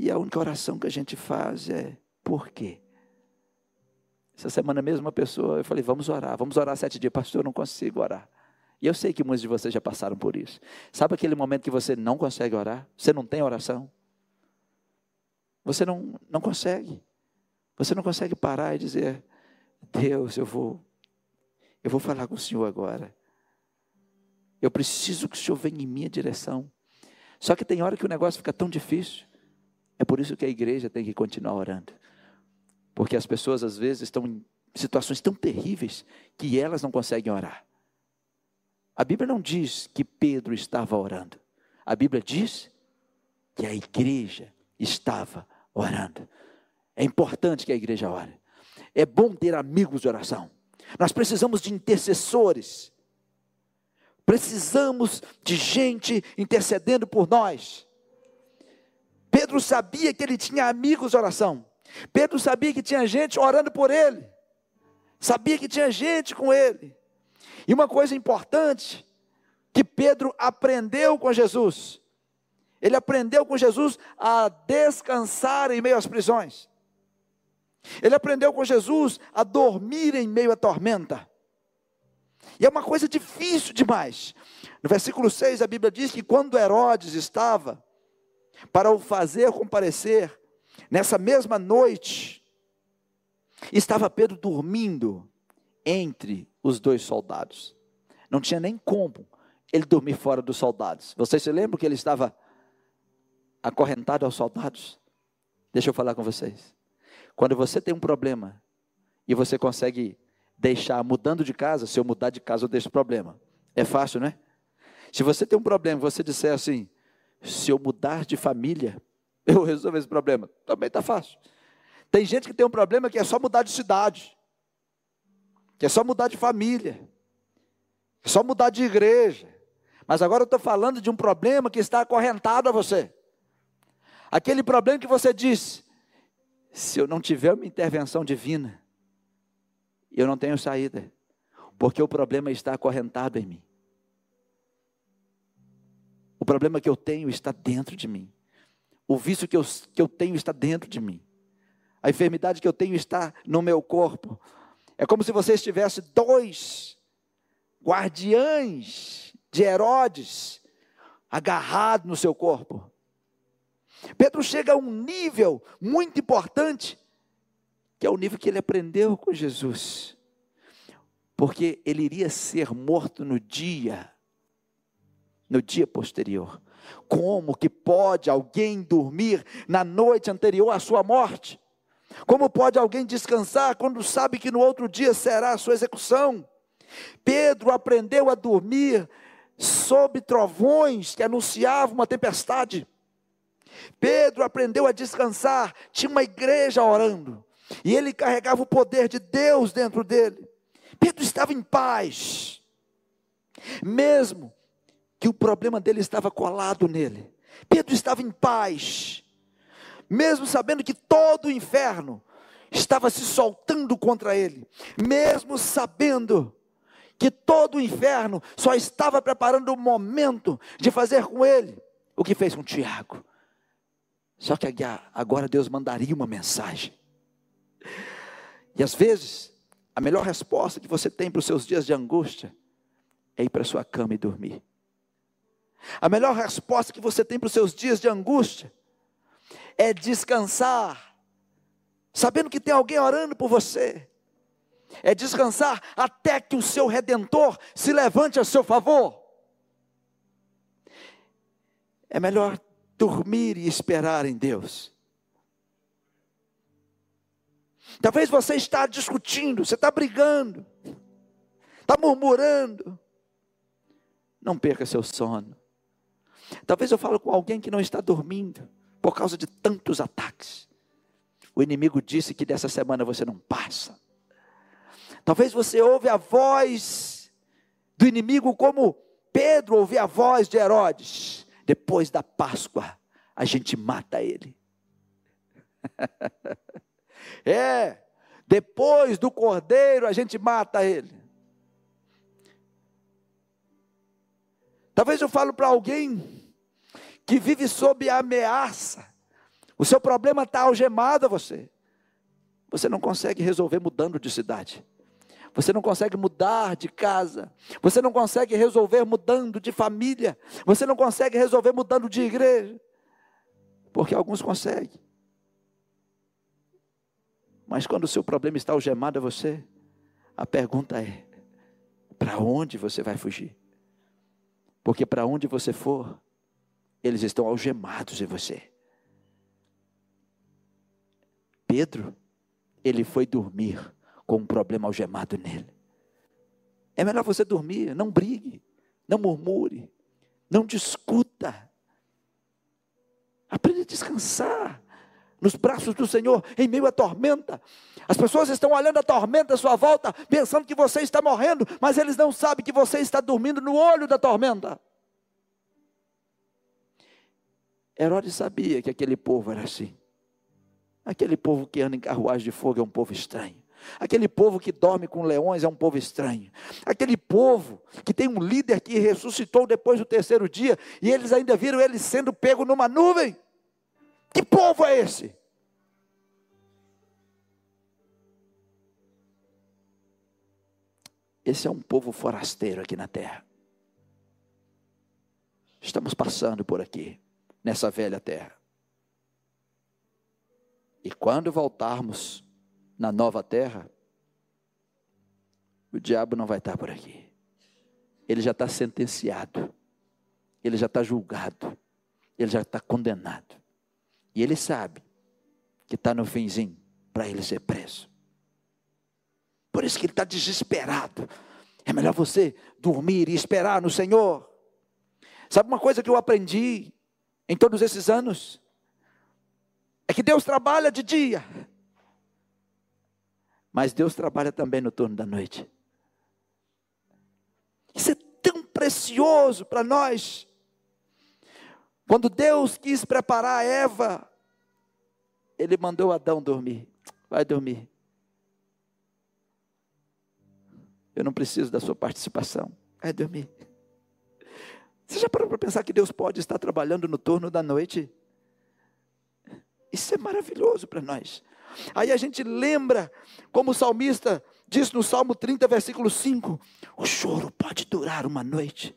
Speaker 2: e a única oração que a gente faz é: por quê? Essa semana mesmo, uma pessoa, eu falei: vamos orar, vamos orar sete dias, pastor, eu não consigo orar. E eu sei que muitos de vocês já passaram por isso. Sabe aquele momento que você não consegue orar? Você não tem oração? Você não, não consegue. Você não consegue parar e dizer: Deus, eu vou, eu vou falar com o Senhor agora. Eu preciso que o Senhor venha em minha direção. Só que tem hora que o negócio fica tão difícil. Por isso que a igreja tem que continuar orando. Porque as pessoas às vezes estão em situações tão terríveis que elas não conseguem orar. A Bíblia não diz que Pedro estava orando. A Bíblia diz que a igreja estava orando. É importante que a igreja ore. É bom ter amigos de oração. Nós precisamos de intercessores. Precisamos de gente intercedendo por nós. Pedro sabia que ele tinha amigos de oração. Pedro sabia que tinha gente orando por ele. Sabia que tinha gente com ele. E uma coisa importante que Pedro aprendeu com Jesus. Ele aprendeu com Jesus a descansar em meio às prisões. Ele aprendeu com Jesus a dormir em meio à tormenta. E é uma coisa difícil demais. No versículo 6 a Bíblia diz que quando Herodes estava para o fazer comparecer, nessa mesma noite, estava Pedro dormindo entre os dois soldados. Não tinha nem como ele dormir fora dos soldados. Vocês se lembram que ele estava acorrentado aos soldados? Deixa eu falar com vocês. Quando você tem um problema e você consegue deixar mudando de casa, se eu mudar de casa eu deixo problema. É fácil, né? Se você tem um problema, você disser assim, se eu mudar de família, eu resolvo esse problema. Também está fácil. Tem gente que tem um problema que é só mudar de cidade, que é só mudar de família, é só mudar de igreja. Mas agora eu estou falando de um problema que está acorrentado a você. Aquele problema que você diz, se eu não tiver uma intervenção divina, eu não tenho saída, porque o problema está acorrentado em mim. Problema que eu tenho está dentro de mim. O vício que eu, que eu tenho está dentro de mim. A enfermidade que eu tenho está no meu corpo. É como se você estivesse dois guardiães de Herodes agarrados no seu corpo. Pedro chega a um nível muito importante, que é o nível que ele aprendeu com Jesus, porque ele iria ser morto no dia, no dia posterior. Como que pode alguém dormir na noite anterior à sua morte? Como pode alguém descansar quando sabe que no outro dia será a sua execução? Pedro aprendeu a dormir sob trovões que anunciavam uma tempestade. Pedro aprendeu a descansar, tinha uma igreja orando, e ele carregava o poder de Deus dentro dele. Pedro estava em paz, mesmo que o problema dele estava colado nele. Pedro estava em paz, mesmo sabendo que todo o inferno estava se soltando contra ele, mesmo sabendo que todo o inferno só estava preparando o momento de fazer com ele o que fez com Tiago. Só que agora Deus mandaria uma mensagem. E às vezes, a melhor resposta que você tem para os seus dias de angústia é ir para a sua cama e dormir. A melhor resposta que você tem para os seus dias de angústia é descansar, sabendo que tem alguém orando por você. É descansar até que o seu redentor se levante a seu favor. É melhor dormir e esperar em Deus. Talvez você está discutindo, você está brigando, está murmurando. Não perca seu sono. Talvez eu falo com alguém que não está dormindo por causa de tantos ataques. O inimigo disse que dessa semana você não passa. Talvez você ouve a voz do inimigo como Pedro ouviu a voz de Herodes. Depois da Páscoa, a gente mata ele. é, depois do cordeiro, a gente mata ele. Talvez eu falo para alguém que vive sob ameaça. O seu problema está algemado a você. Você não consegue resolver mudando de cidade. Você não consegue mudar de casa. Você não consegue resolver mudando de família. Você não consegue resolver mudando de igreja. Porque alguns conseguem. Mas quando o seu problema está algemado a você, a pergunta é: para onde você vai fugir? Porque para onde você for, eles estão algemados em você. Pedro, ele foi dormir com um problema algemado nele. É melhor você dormir, não brigue, não murmure, não discuta. Aprenda a descansar nos braços do Senhor em meio à tormenta. As pessoas estão olhando a tormenta à sua volta, pensando que você está morrendo, mas eles não sabem que você está dormindo no olho da tormenta. Herodes sabia que aquele povo era assim. Aquele povo que anda em carruagem de fogo é um povo estranho. Aquele povo que dorme com leões é um povo estranho. Aquele povo que tem um líder que ressuscitou depois do terceiro dia e eles ainda viram ele sendo pego numa nuvem. Que povo é esse? Esse é um povo forasteiro aqui na terra. Estamos passando por aqui nessa velha terra. E quando voltarmos na nova terra, o diabo não vai estar por aqui. Ele já está sentenciado, ele já está julgado, ele já está condenado. E ele sabe que está no finzinho para ele ser preso. Por isso que ele está desesperado. É melhor você dormir e esperar no Senhor. Sabe uma coisa que eu aprendi em todos esses anos é que Deus trabalha de dia, mas Deus trabalha também no turno da noite. Isso é tão precioso para nós. Quando Deus quis preparar Eva, Ele mandou Adão dormir. Vai dormir. Eu não preciso da sua participação. Vai dormir. Você já parou para pensar que Deus pode estar trabalhando no turno da noite? Isso é maravilhoso para nós. Aí a gente lembra, como o salmista diz no Salmo 30, versículo 5: o choro pode durar uma noite,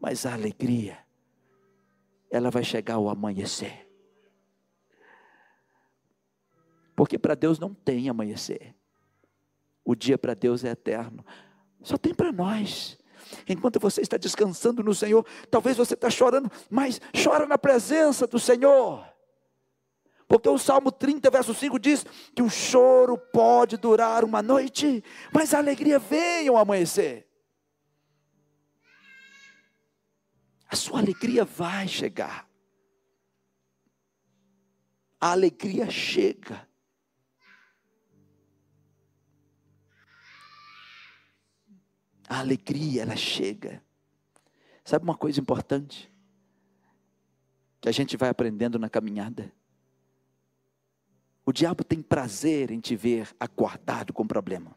Speaker 2: mas a alegria, ela vai chegar ao amanhecer. Porque para Deus não tem amanhecer. O dia para Deus é eterno. Só tem para nós. Enquanto você está descansando no Senhor, talvez você está chorando, mas chora na presença do Senhor. Porque o Salmo 30, verso 5 diz que o choro pode durar uma noite, mas a alegria vem ao amanhecer. A sua alegria vai chegar. A alegria chega. A alegria, ela chega. Sabe uma coisa importante? Que a gente vai aprendendo na caminhada. O diabo tem prazer em te ver acordado com problema.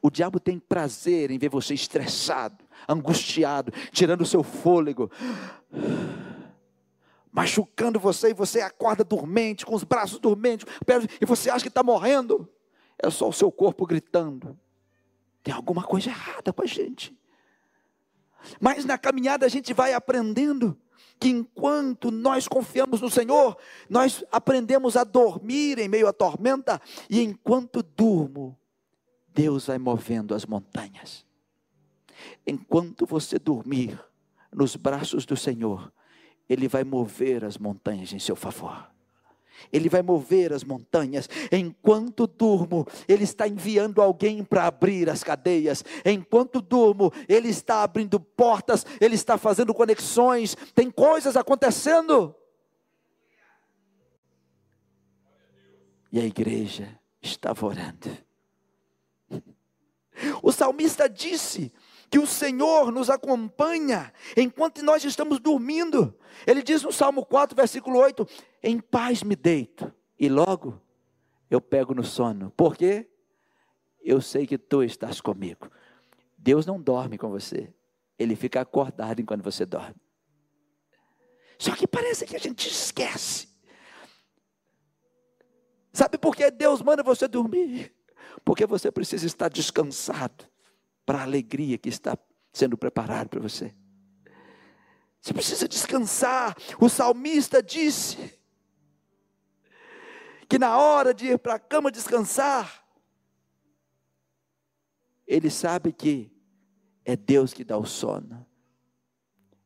Speaker 2: O diabo tem prazer em ver você estressado, angustiado, tirando o seu fôlego, machucando você e você acorda dormente, com os braços dormentes, e você acha que está morrendo. É só o seu corpo gritando. Tem alguma coisa errada com a gente. Mas na caminhada a gente vai aprendendo que enquanto nós confiamos no Senhor, nós aprendemos a dormir em meio à tormenta, e enquanto durmo, Deus vai movendo as montanhas. Enquanto você dormir nos braços do Senhor, Ele vai mover as montanhas em seu favor. Ele vai mover as montanhas. Enquanto durmo, Ele está enviando alguém para abrir as cadeias. Enquanto durmo, Ele está abrindo portas, Ele está fazendo conexões. Tem coisas acontecendo. E a igreja estava orando. O salmista disse que o Senhor nos acompanha enquanto nós estamos dormindo. Ele diz no Salmo 4, versículo 8: Em paz me deito, e logo eu pego no sono. Por quê? Eu sei que tu estás comigo. Deus não dorme com você, ele fica acordado enquanto você dorme. Só que parece que a gente esquece. Sabe por que Deus manda você dormir? Porque você precisa estar descansado para a alegria que está sendo preparada para você. Você precisa descansar. O salmista disse que na hora de ir para a cama descansar, ele sabe que é Deus que dá o sono.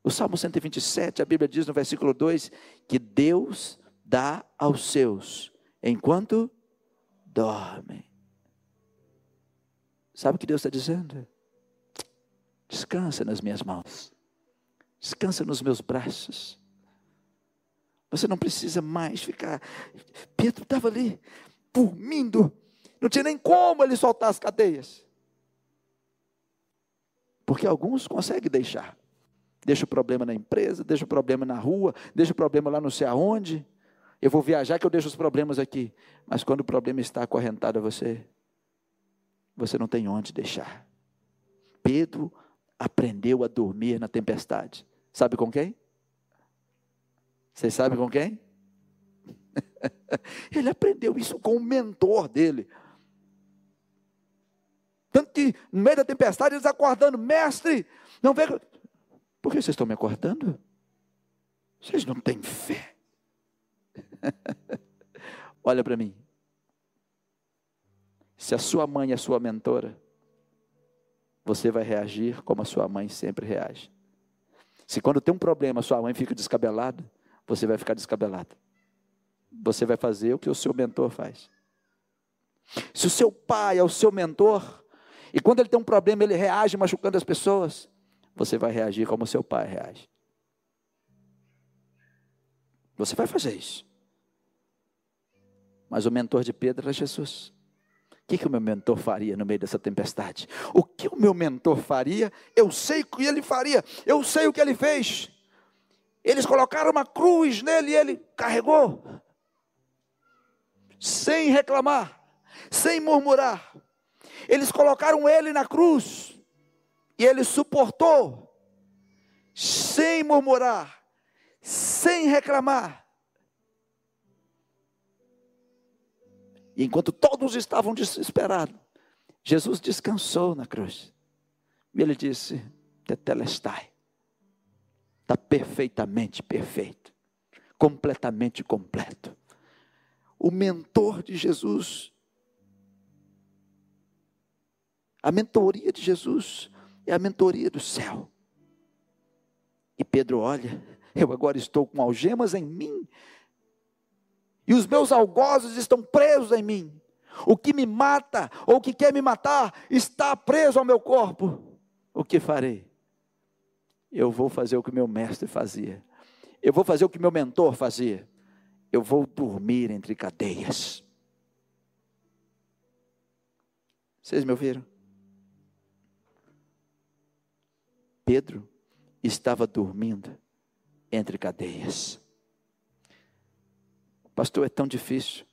Speaker 2: O Salmo 127, a Bíblia diz no versículo 2 que Deus dá aos seus enquanto dormem. Sabe o que Deus está dizendo? Descansa nas minhas mãos. Descansa nos meus braços. Você não precisa mais ficar. Pedro estava ali, dormindo. Não tinha nem como ele soltar as cadeias. Porque alguns conseguem deixar. Deixa o problema na empresa, deixa o problema na rua, deixa o problema lá não sei aonde. Eu vou viajar que eu deixo os problemas aqui. Mas quando o problema está acorrentado a você, você não tem onde deixar. Pedro aprendeu a dormir na tempestade. Sabe com quem? Vocês sabem com quem? Ele aprendeu isso com o mentor dele. Tanto que no meio da tempestade eles acordando, mestre, não vê. Por que vocês estão me acordando? Vocês não têm fé. Olha para mim. Se a sua mãe é sua mentora, você vai reagir como a sua mãe sempre reage. Se quando tem um problema, sua mãe fica descabelada, você vai ficar descabelado. Você vai fazer o que o seu mentor faz. Se o seu pai é o seu mentor, e quando ele tem um problema, ele reage machucando as pessoas, você vai reagir como o seu pai reage. Você vai fazer isso. Mas o mentor de Pedro era Jesus. O que, que o meu mentor faria no meio dessa tempestade? O que o meu mentor faria? Eu sei o que ele faria, eu sei o que ele fez. Eles colocaram uma cruz nele e ele carregou, sem reclamar, sem murmurar. Eles colocaram ele na cruz e ele suportou, sem murmurar, sem reclamar. E enquanto todos estavam desesperados, Jesus descansou na cruz. E ele disse: Tetelestai. Está perfeitamente perfeito, completamente completo. O mentor de Jesus, a mentoria de Jesus é a mentoria do céu. E Pedro olha, eu agora estou com algemas em mim, e os meus algozes estão presos em mim. O que me mata, ou o que quer me matar, está preso ao meu corpo. O que farei? Eu vou fazer o que meu mestre fazia. Eu vou fazer o que meu mentor fazia. Eu vou dormir entre cadeias. Vocês me ouviram? Pedro estava dormindo entre cadeias. Pastor, é tão difícil.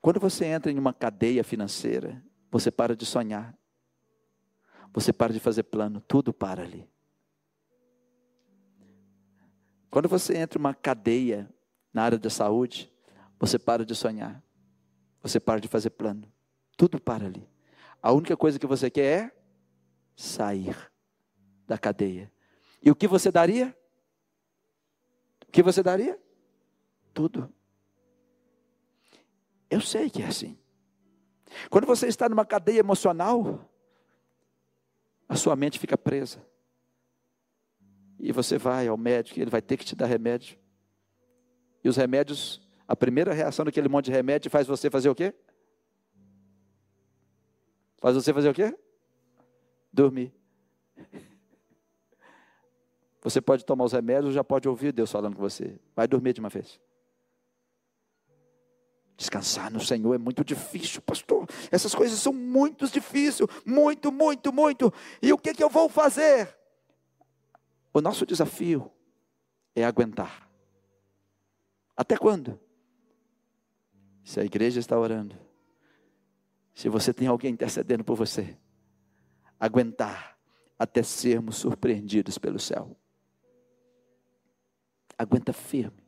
Speaker 2: Quando você entra em uma cadeia financeira, você para de sonhar. Você para de fazer plano, tudo para ali. Quando você entra em uma cadeia na área da saúde, você para de sonhar. Você para de fazer plano. Tudo para ali. A única coisa que você quer é sair da cadeia. E o que você daria? O que você daria? Tudo. Eu sei que é assim. Quando você está numa cadeia emocional, a sua mente fica presa. E você vai ao médico, ele vai ter que te dar remédio. E os remédios, a primeira reação daquele monte de remédio faz você fazer o quê? Faz você fazer o quê? Dormir. Você pode tomar os remédios, já pode ouvir Deus falando com você. Vai dormir de uma vez. Descansar no Senhor é muito difícil, pastor. Essas coisas são muito difíceis, muito, muito, muito. E o que, que eu vou fazer? O nosso desafio é aguentar. Até quando? Se a igreja está orando, se você tem alguém intercedendo por você, aguentar até sermos surpreendidos pelo céu. Aguenta firme.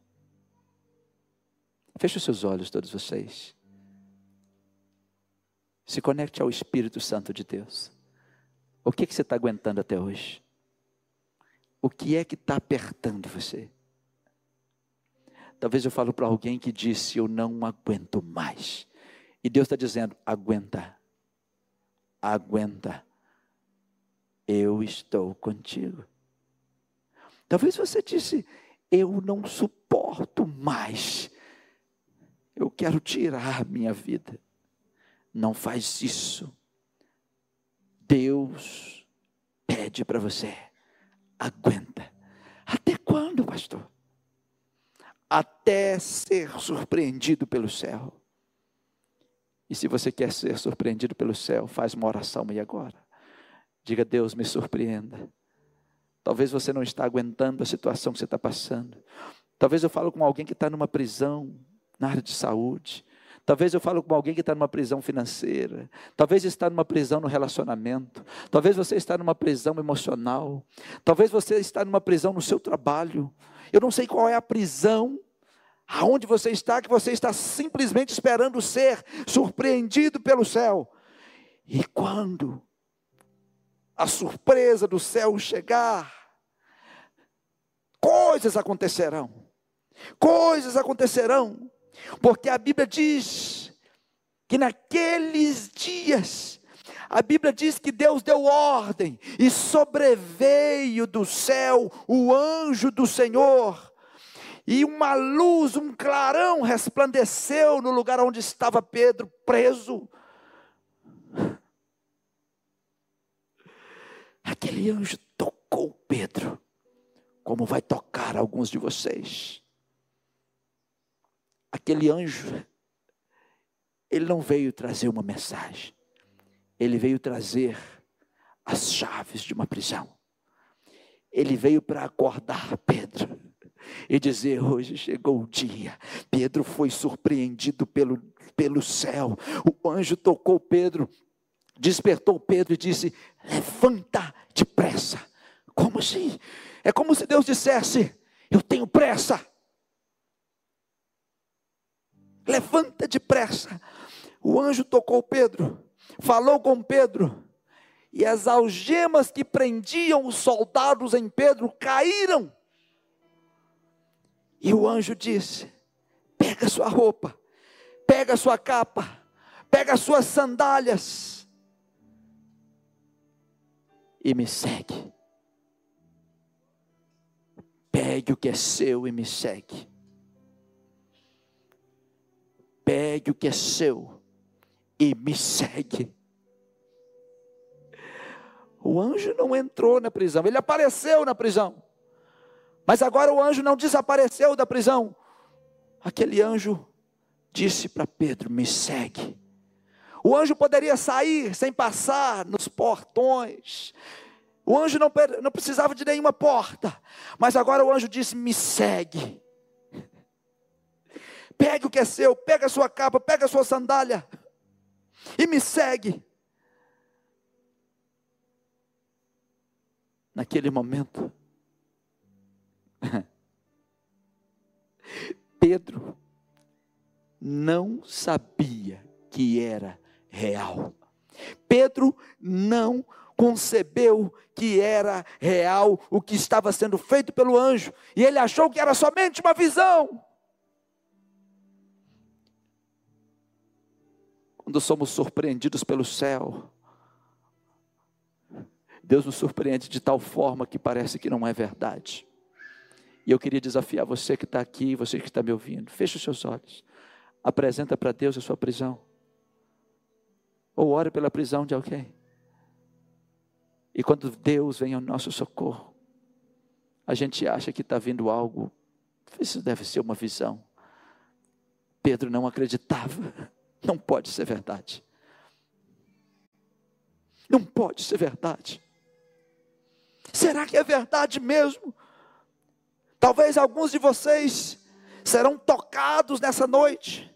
Speaker 2: Feche os seus olhos, todos vocês. Se conecte ao Espírito Santo de Deus. O que, é que você está aguentando até hoje? O que é que está apertando você? Talvez eu falo para alguém que disse: Eu não aguento mais. E Deus está dizendo: Aguenta, aguenta. Eu estou contigo. Talvez você disse: Eu não suporto mais. Eu quero tirar minha vida. Não faz isso. Deus pede para você: aguenta. Até quando, pastor? Até ser surpreendido pelo céu. E se você quer ser surpreendido pelo céu, faz uma oração aí agora. Diga, Deus, me surpreenda. Talvez você não está aguentando a situação que você está passando. Talvez eu falo com alguém que está numa prisão, na área de saúde. Talvez eu falo com alguém que está numa prisão financeira. Talvez está numa prisão no relacionamento. Talvez você está numa prisão emocional. Talvez você está numa prisão no seu trabalho. Eu não sei qual é a prisão aonde você está que você está simplesmente esperando ser surpreendido pelo céu. E quando a surpresa do céu chegar, coisas acontecerão. Coisas acontecerão porque a Bíblia diz que naqueles dias, a Bíblia diz que Deus deu ordem e sobreveio do céu o anjo do Senhor. E uma luz, um clarão resplandeceu no lugar onde estava Pedro preso. Aquele anjo tocou Pedro, como vai tocar alguns de vocês aquele anjo, ele não veio trazer uma mensagem, ele veio trazer as chaves de uma prisão. Ele veio para acordar Pedro e dizer: Hoje chegou o dia. Pedro foi surpreendido pelo, pelo céu. O anjo tocou Pedro, despertou Pedro e disse: Levanta depressa. Como assim? É como se Deus dissesse: Eu tenho pressa levanta depressa. O anjo tocou Pedro, falou com Pedro, e as algemas que prendiam os soldados em Pedro caíram. E o anjo disse: Pega sua roupa, pega sua capa, pega suas sandálias e me segue. Pegue o que é seu e me segue. Pegue o que é seu e me segue. O anjo não entrou na prisão, ele apareceu na prisão. Mas agora o anjo não desapareceu da prisão. Aquele anjo disse para Pedro: Me segue. O anjo poderia sair sem passar nos portões. O anjo não, não precisava de nenhuma porta. Mas agora o anjo disse: Me segue. Pegue o que é seu, pega a sua capa, pega a sua sandália e me segue. Naquele momento, Pedro não sabia que era real. Pedro não concebeu que era real o que estava sendo feito pelo anjo, e ele achou que era somente uma visão. Quando somos surpreendidos pelo céu, Deus nos surpreende de tal forma que parece que não é verdade. E eu queria desafiar você que está aqui, você que está me ouvindo, feche os seus olhos, apresenta para Deus a sua prisão, ou ore pela prisão de alguém. E quando Deus vem ao nosso socorro, a gente acha que está vindo algo, isso deve ser uma visão. Pedro não acreditava, não pode ser verdade. Não pode ser verdade. Será que é verdade mesmo? Talvez alguns de vocês serão tocados nessa noite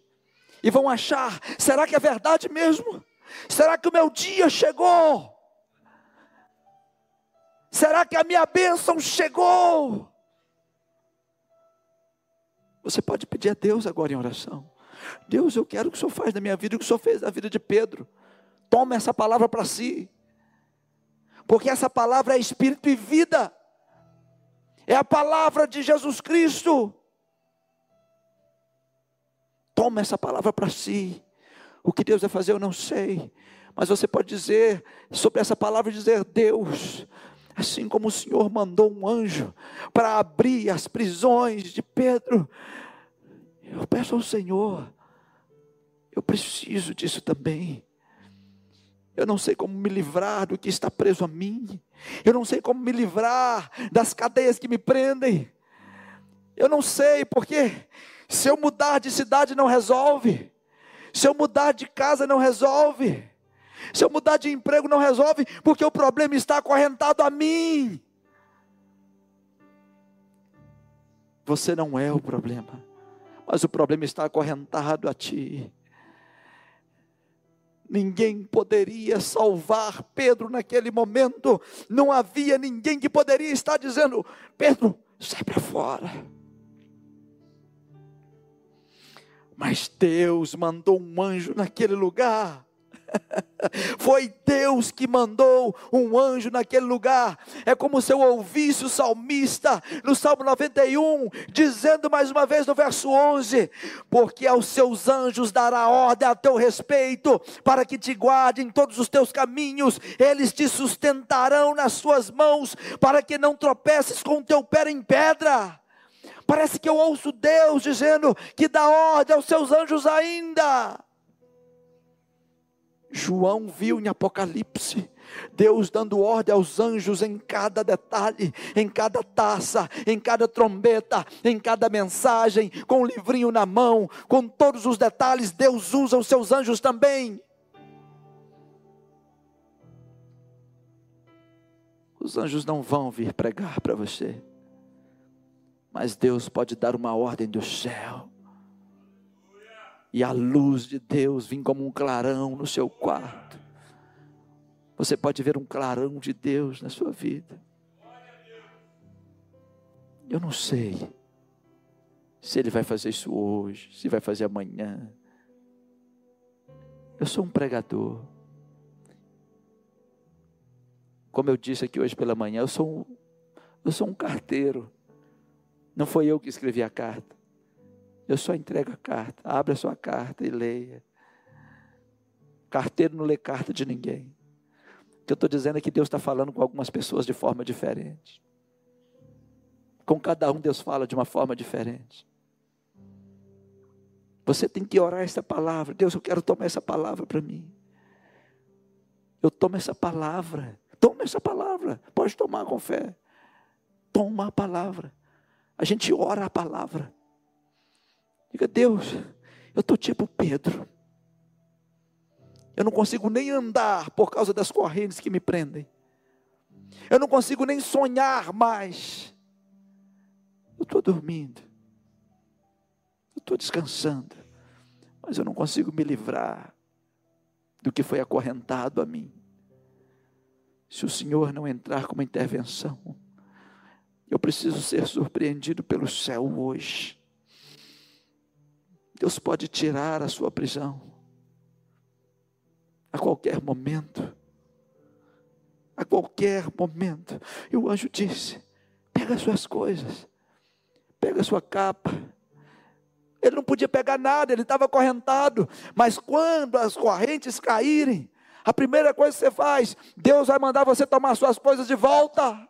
Speaker 2: e vão achar: será que é verdade mesmo? Será que o meu dia chegou? Será que a minha bênção chegou? Você pode pedir a Deus agora em oração. Deus, eu quero o que o Senhor faz na minha vida, o que o Senhor fez na vida de Pedro. Toma essa palavra para si. Porque essa palavra é espírito e vida é a palavra de Jesus Cristo. Toma essa palavra para si. O que Deus vai fazer eu não sei, mas você pode dizer sobre essa palavra dizer Deus, assim como o Senhor mandou um anjo para abrir as prisões de Pedro, eu peço ao Senhor, eu preciso disso também. Eu não sei como me livrar do que está preso a mim. Eu não sei como me livrar das cadeias que me prendem. Eu não sei porque se eu mudar de cidade não resolve. Se eu mudar de casa não resolve. Se eu mudar de emprego não resolve, porque o problema está acorrentado a mim. Você não é o problema, mas o problema está acorrentado a ti. Ninguém poderia salvar Pedro naquele momento. Não havia ninguém que poderia estar dizendo: Pedro, sai para fora. Mas Deus mandou um anjo naquele lugar Foi Deus que mandou um anjo naquele lugar. É como se eu ouvisse o salmista no Salmo 91, dizendo mais uma vez no verso 11: Porque aos seus anjos dará ordem a teu respeito, para que te guardem em todos os teus caminhos, eles te sustentarão nas suas mãos, para que não tropeces com o teu pé em pedra. Parece que eu ouço Deus dizendo que dá ordem aos seus anjos ainda. João viu em Apocalipse Deus dando ordem aos anjos em cada detalhe, em cada taça, em cada trombeta, em cada mensagem, com o um livrinho na mão, com todos os detalhes, Deus usa os seus anjos também. Os anjos não vão vir pregar para você, mas Deus pode dar uma ordem do céu e a luz de Deus vem como um clarão no seu quarto. Você pode ver um clarão de Deus na sua vida. Eu não sei se Ele vai fazer isso hoje, se vai fazer amanhã. Eu sou um pregador. Como eu disse aqui hoje pela manhã, eu sou um, eu sou um carteiro. Não foi eu que escrevi a carta. Eu só entrego a carta. Abra a sua carta e leia. Carteiro não lê carta de ninguém. O que eu estou dizendo é que Deus está falando com algumas pessoas de forma diferente. Com cada um, Deus fala de uma forma diferente. Você tem que orar essa palavra. Deus, eu quero tomar essa palavra para mim. Eu tomo essa palavra. Toma essa palavra. Pode tomar com fé. Toma a palavra. A gente ora a palavra. Diga, Deus, eu estou tipo Pedro. Eu não consigo nem andar por causa das correntes que me prendem. Eu não consigo nem sonhar mais. Eu estou dormindo. Eu estou descansando. Mas eu não consigo me livrar do que foi acorrentado a mim. Se o Senhor não entrar com uma intervenção, eu preciso ser surpreendido pelo céu hoje. Deus pode tirar a sua prisão a qualquer momento. a qualquer momento. E o anjo disse: Pega as suas coisas, pega a sua capa. Ele não podia pegar nada, ele estava acorrentado. Mas quando as correntes caírem, a primeira coisa que você faz, Deus vai mandar você tomar suas coisas de volta.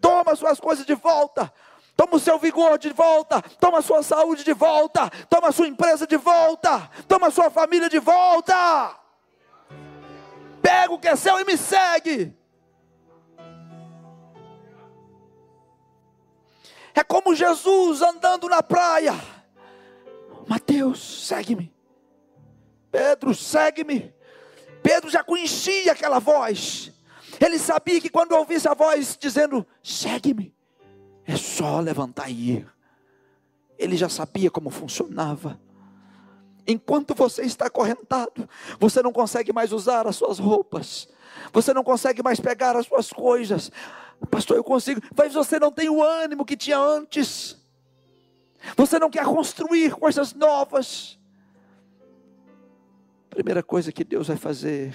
Speaker 2: Toma suas coisas de volta. Toma o seu vigor de volta, toma a sua saúde de volta, toma a sua empresa de volta, toma a sua família de volta. Pega o que é seu e me segue. É como Jesus andando na praia. Mateus, segue-me. Pedro, segue-me. Pedro já conhecia aquela voz. Ele sabia que quando ouvisse a voz dizendo: segue-me, é só levantar e ir. Ele já sabia como funcionava. Enquanto você está acorrentado, você não consegue mais usar as suas roupas, você não consegue mais pegar as suas coisas. Pastor, eu consigo, mas você não tem o ânimo que tinha antes. Você não quer construir coisas novas. Primeira coisa que Deus vai fazer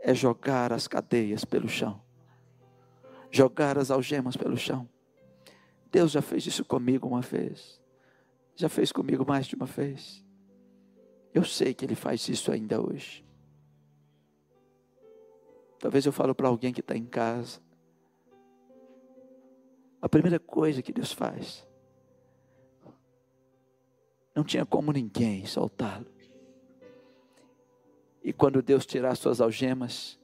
Speaker 2: é jogar as cadeias pelo chão, jogar as algemas pelo chão. Deus já fez isso comigo uma vez, já fez comigo mais de uma vez. Eu sei que Ele faz isso ainda hoje. Talvez eu falo para alguém que está em casa. A primeira coisa que Deus faz, não tinha como ninguém soltá-lo. E quando Deus tirar suas algemas,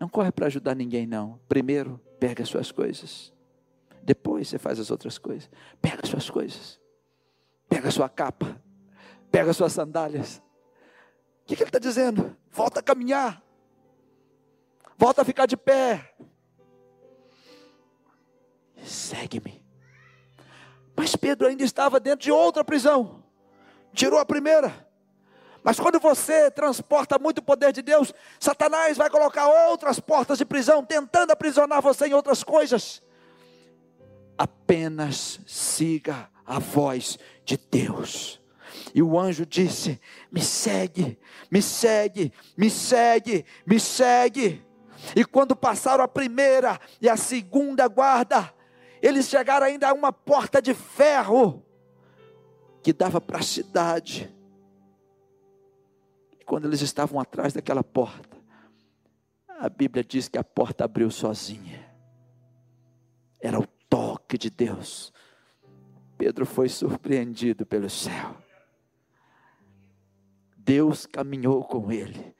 Speaker 2: não corre para ajudar ninguém, não. Primeiro, pega as suas coisas. Depois você faz as outras coisas. Pega as suas coisas. Pega a sua capa. Pega as suas sandálias. O que, que ele está dizendo? Volta a caminhar. Volta a ficar de pé. Segue-me. Mas Pedro ainda estava dentro de outra prisão. Tirou a primeira mas quando você transporta muito o poder de Deus, Satanás vai colocar outras portas de prisão, tentando aprisionar você em outras coisas. Apenas siga a voz de Deus. E o anjo disse: Me segue, me segue, me segue, me segue. E quando passaram a primeira e a segunda guarda, eles chegaram ainda a uma porta de ferro que dava para a cidade quando eles estavam atrás daquela porta, a Bíblia diz que a porta abriu sozinha. Era o toque de Deus. Pedro foi surpreendido pelo céu. Deus caminhou com ele.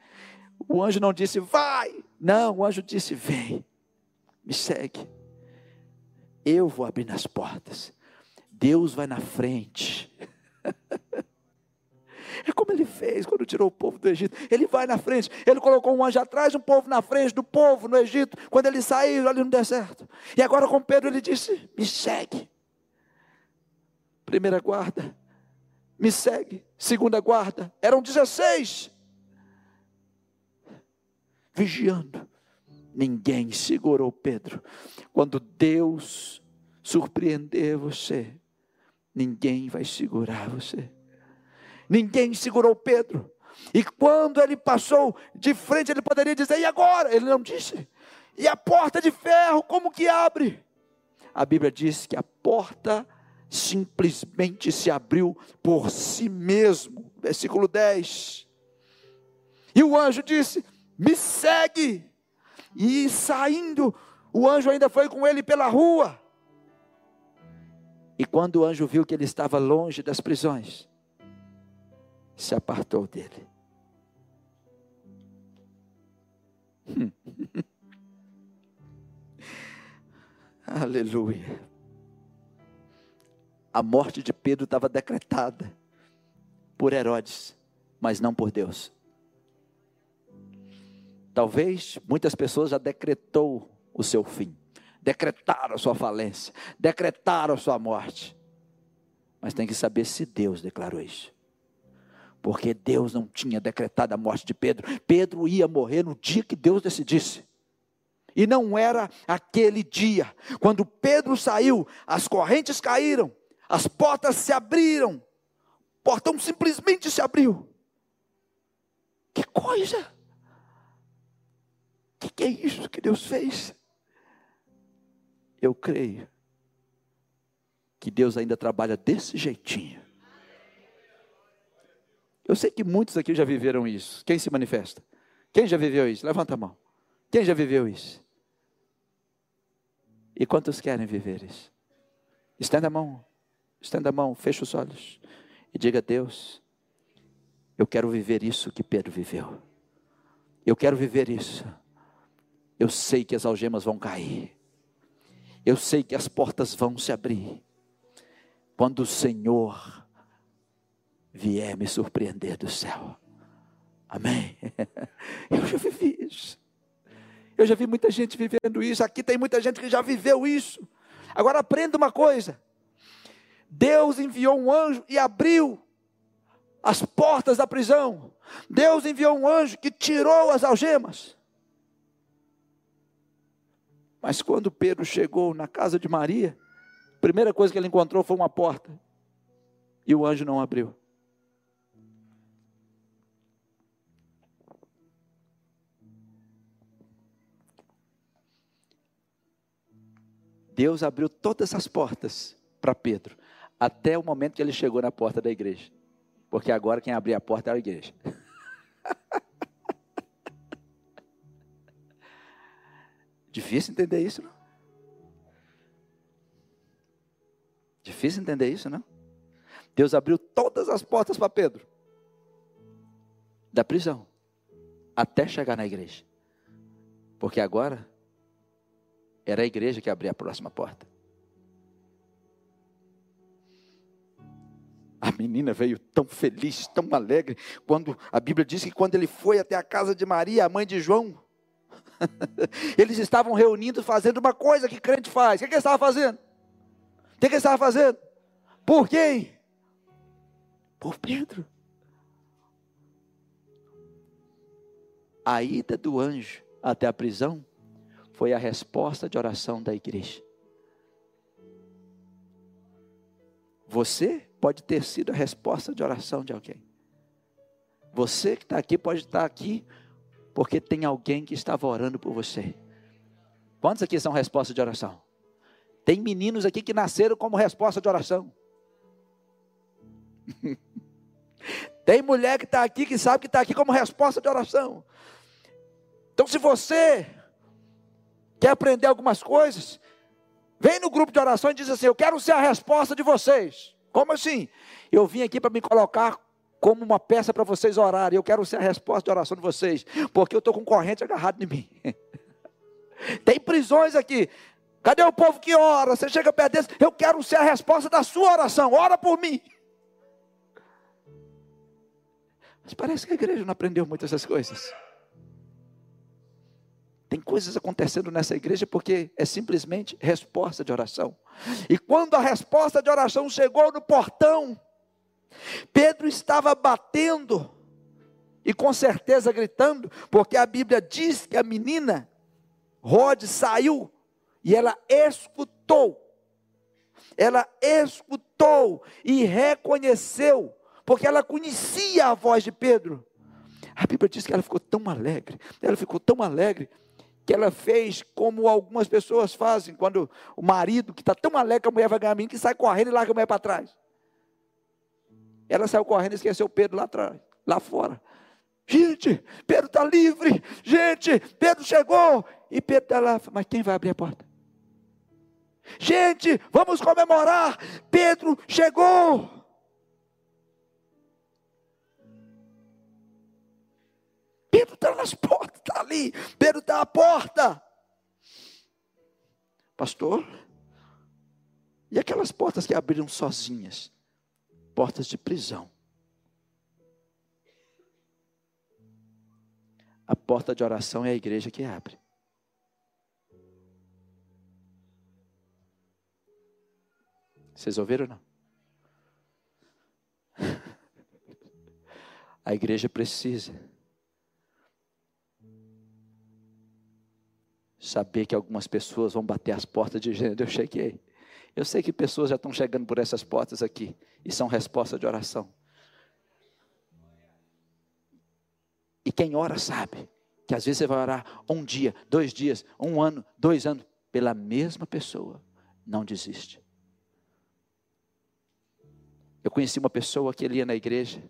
Speaker 2: O anjo não disse, vai. Não, o anjo disse, vem, me segue. Eu vou abrir nas portas. Deus vai na frente. É como ele fez quando tirou o povo do Egito. Ele vai na frente, ele colocou um anjo atrás, um povo na frente do povo no Egito, quando ele saiu ali no deserto. E agora com Pedro ele disse: Me segue. Primeira guarda, me segue. Segunda guarda, eram 16. Vigiando. Ninguém segurou Pedro. Quando Deus surpreender você, ninguém vai segurar você ninguém segurou Pedro. E quando ele passou de frente, ele poderia dizer: e agora? Ele não disse. E a porta de ferro, como que abre? A Bíblia diz que a porta simplesmente se abriu por si mesmo. Versículo 10. E o anjo disse: Me segue. E saindo, o anjo ainda foi com ele pela rua. E quando o anjo viu que ele estava longe das prisões, se apartou dele. Aleluia. A morte de Pedro estava decretada por Herodes, mas não por Deus. Talvez muitas pessoas já decretou o seu fim, decretaram a sua falência, decretaram a sua morte. Mas tem que saber se Deus declarou isso porque Deus não tinha decretado a morte de Pedro. Pedro ia morrer no dia que Deus decidisse. E não era aquele dia. Quando Pedro saiu, as correntes caíram, as portas se abriram, o portão simplesmente se abriu. Que coisa! que é isso que Deus fez? Eu creio que Deus ainda trabalha desse jeitinho. Eu sei que muitos aqui já viveram isso. Quem se manifesta? Quem já viveu isso? Levanta a mão. Quem já viveu isso? E quantos querem viver isso? Estenda a mão, estenda a mão, fecha os olhos e diga a Deus: Eu quero viver isso que Pedro viveu. Eu quero viver isso. Eu sei que as algemas vão cair. Eu sei que as portas vão se abrir. Quando o Senhor vier me surpreender do céu. Amém. Eu já vivi isso. Eu já vi muita gente vivendo isso. Aqui tem muita gente que já viveu isso. Agora aprenda uma coisa. Deus enviou um anjo e abriu as portas da prisão. Deus enviou um anjo que tirou as algemas. Mas quando Pedro chegou na casa de Maria, a primeira coisa que ele encontrou foi uma porta. E o anjo não abriu. Deus abriu todas as portas para Pedro, até o momento que ele chegou na porta da igreja. Porque agora quem abria a porta era a igreja. Difícil entender isso, não? Difícil entender isso, não? Deus abriu todas as portas para Pedro, da prisão, até chegar na igreja. Porque agora era a igreja que abria a próxima porta. A menina veio tão feliz, tão alegre, quando a Bíblia diz que quando ele foi até a casa de Maria, a mãe de João, eles estavam reunindo, fazendo uma coisa que crente faz. O que, que ele estava fazendo? O que, que ele estava fazendo? Por quem? Por Pedro. A ida do anjo até a prisão foi a resposta de oração da igreja. Você pode ter sido a resposta de oração de alguém. Você que está aqui pode estar aqui porque tem alguém que estava orando por você. Quantos aqui são resposta de oração? Tem meninos aqui que nasceram como resposta de oração. tem mulher que está aqui que sabe que está aqui como resposta de oração. Então, se você quer aprender algumas coisas, vem no grupo de oração e diz assim: Eu quero ser a resposta de vocês. Como assim? Eu vim aqui para me colocar como uma peça para vocês orarem. Eu quero ser a resposta de oração de vocês, porque eu estou com corrente agarrado em mim. Tem prisões aqui. Cadê o povo que ora? Você chega perto deles, eu quero ser a resposta da sua oração. Ora por mim. Mas parece que a igreja não aprendeu muito essas coisas. Tem coisas acontecendo nessa igreja porque é simplesmente resposta de oração. E quando a resposta de oração chegou no portão, Pedro estava batendo e com certeza gritando, porque a Bíblia diz que a menina Rod saiu e ela escutou. Ela escutou e reconheceu, porque ela conhecia a voz de Pedro. A Bíblia diz que ela ficou tão alegre, ela ficou tão alegre que ela fez como algumas pessoas fazem quando o marido, que está tão alegre que a mulher vai ganhar a menina, que sai correndo e larga a mulher para trás. Ela saiu correndo e esqueceu Pedro lá atrás, lá fora. Gente, Pedro está livre. Gente, Pedro chegou. E Pedro está lá, mas quem vai abrir a porta? Gente, vamos comemorar. Pedro chegou. Pedro está nas portas, está ali. Pedro está à porta. Pastor, e aquelas portas que abriram sozinhas? Portas de prisão. A porta de oração é a igreja que abre. Vocês ouviram ou não? A igreja precisa saber que algumas pessoas vão bater as portas dizendo: Eu cheguei. Eu sei que pessoas já estão chegando por essas portas aqui e são resposta de oração. E quem ora sabe Que às vezes você vai orar um dia, dois dias, um ano, dois anos, pela mesma pessoa. Não desiste. Eu conheci uma pessoa que ele ia na igreja,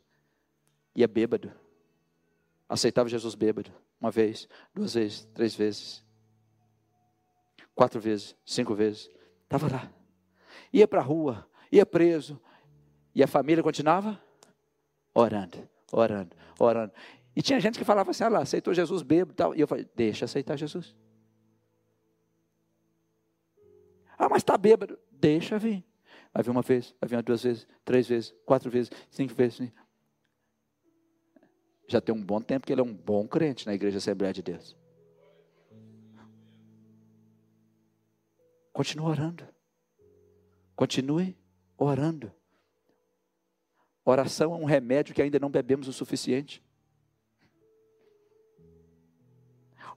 Speaker 2: ia bêbado, aceitava Jesus bêbado, uma vez, duas vezes, três vezes, quatro vezes, cinco vezes, estava lá, ia para a rua, ia preso, e a família continuava orando, orando, orando. E tinha gente que falava assim, ah lá, aceitou Jesus bêbado e tal. E eu falei, deixa aceitar Jesus. Ah, mas está bêbado. Deixa vir. Vai vir uma vez, vai vir duas vezes, três vezes, quatro vezes, cinco vezes. Já tem um bom tempo que ele é um bom crente na igreja Assembleia de Deus. Continue orando. Continue orando. Oração é um remédio que ainda não bebemos o suficiente.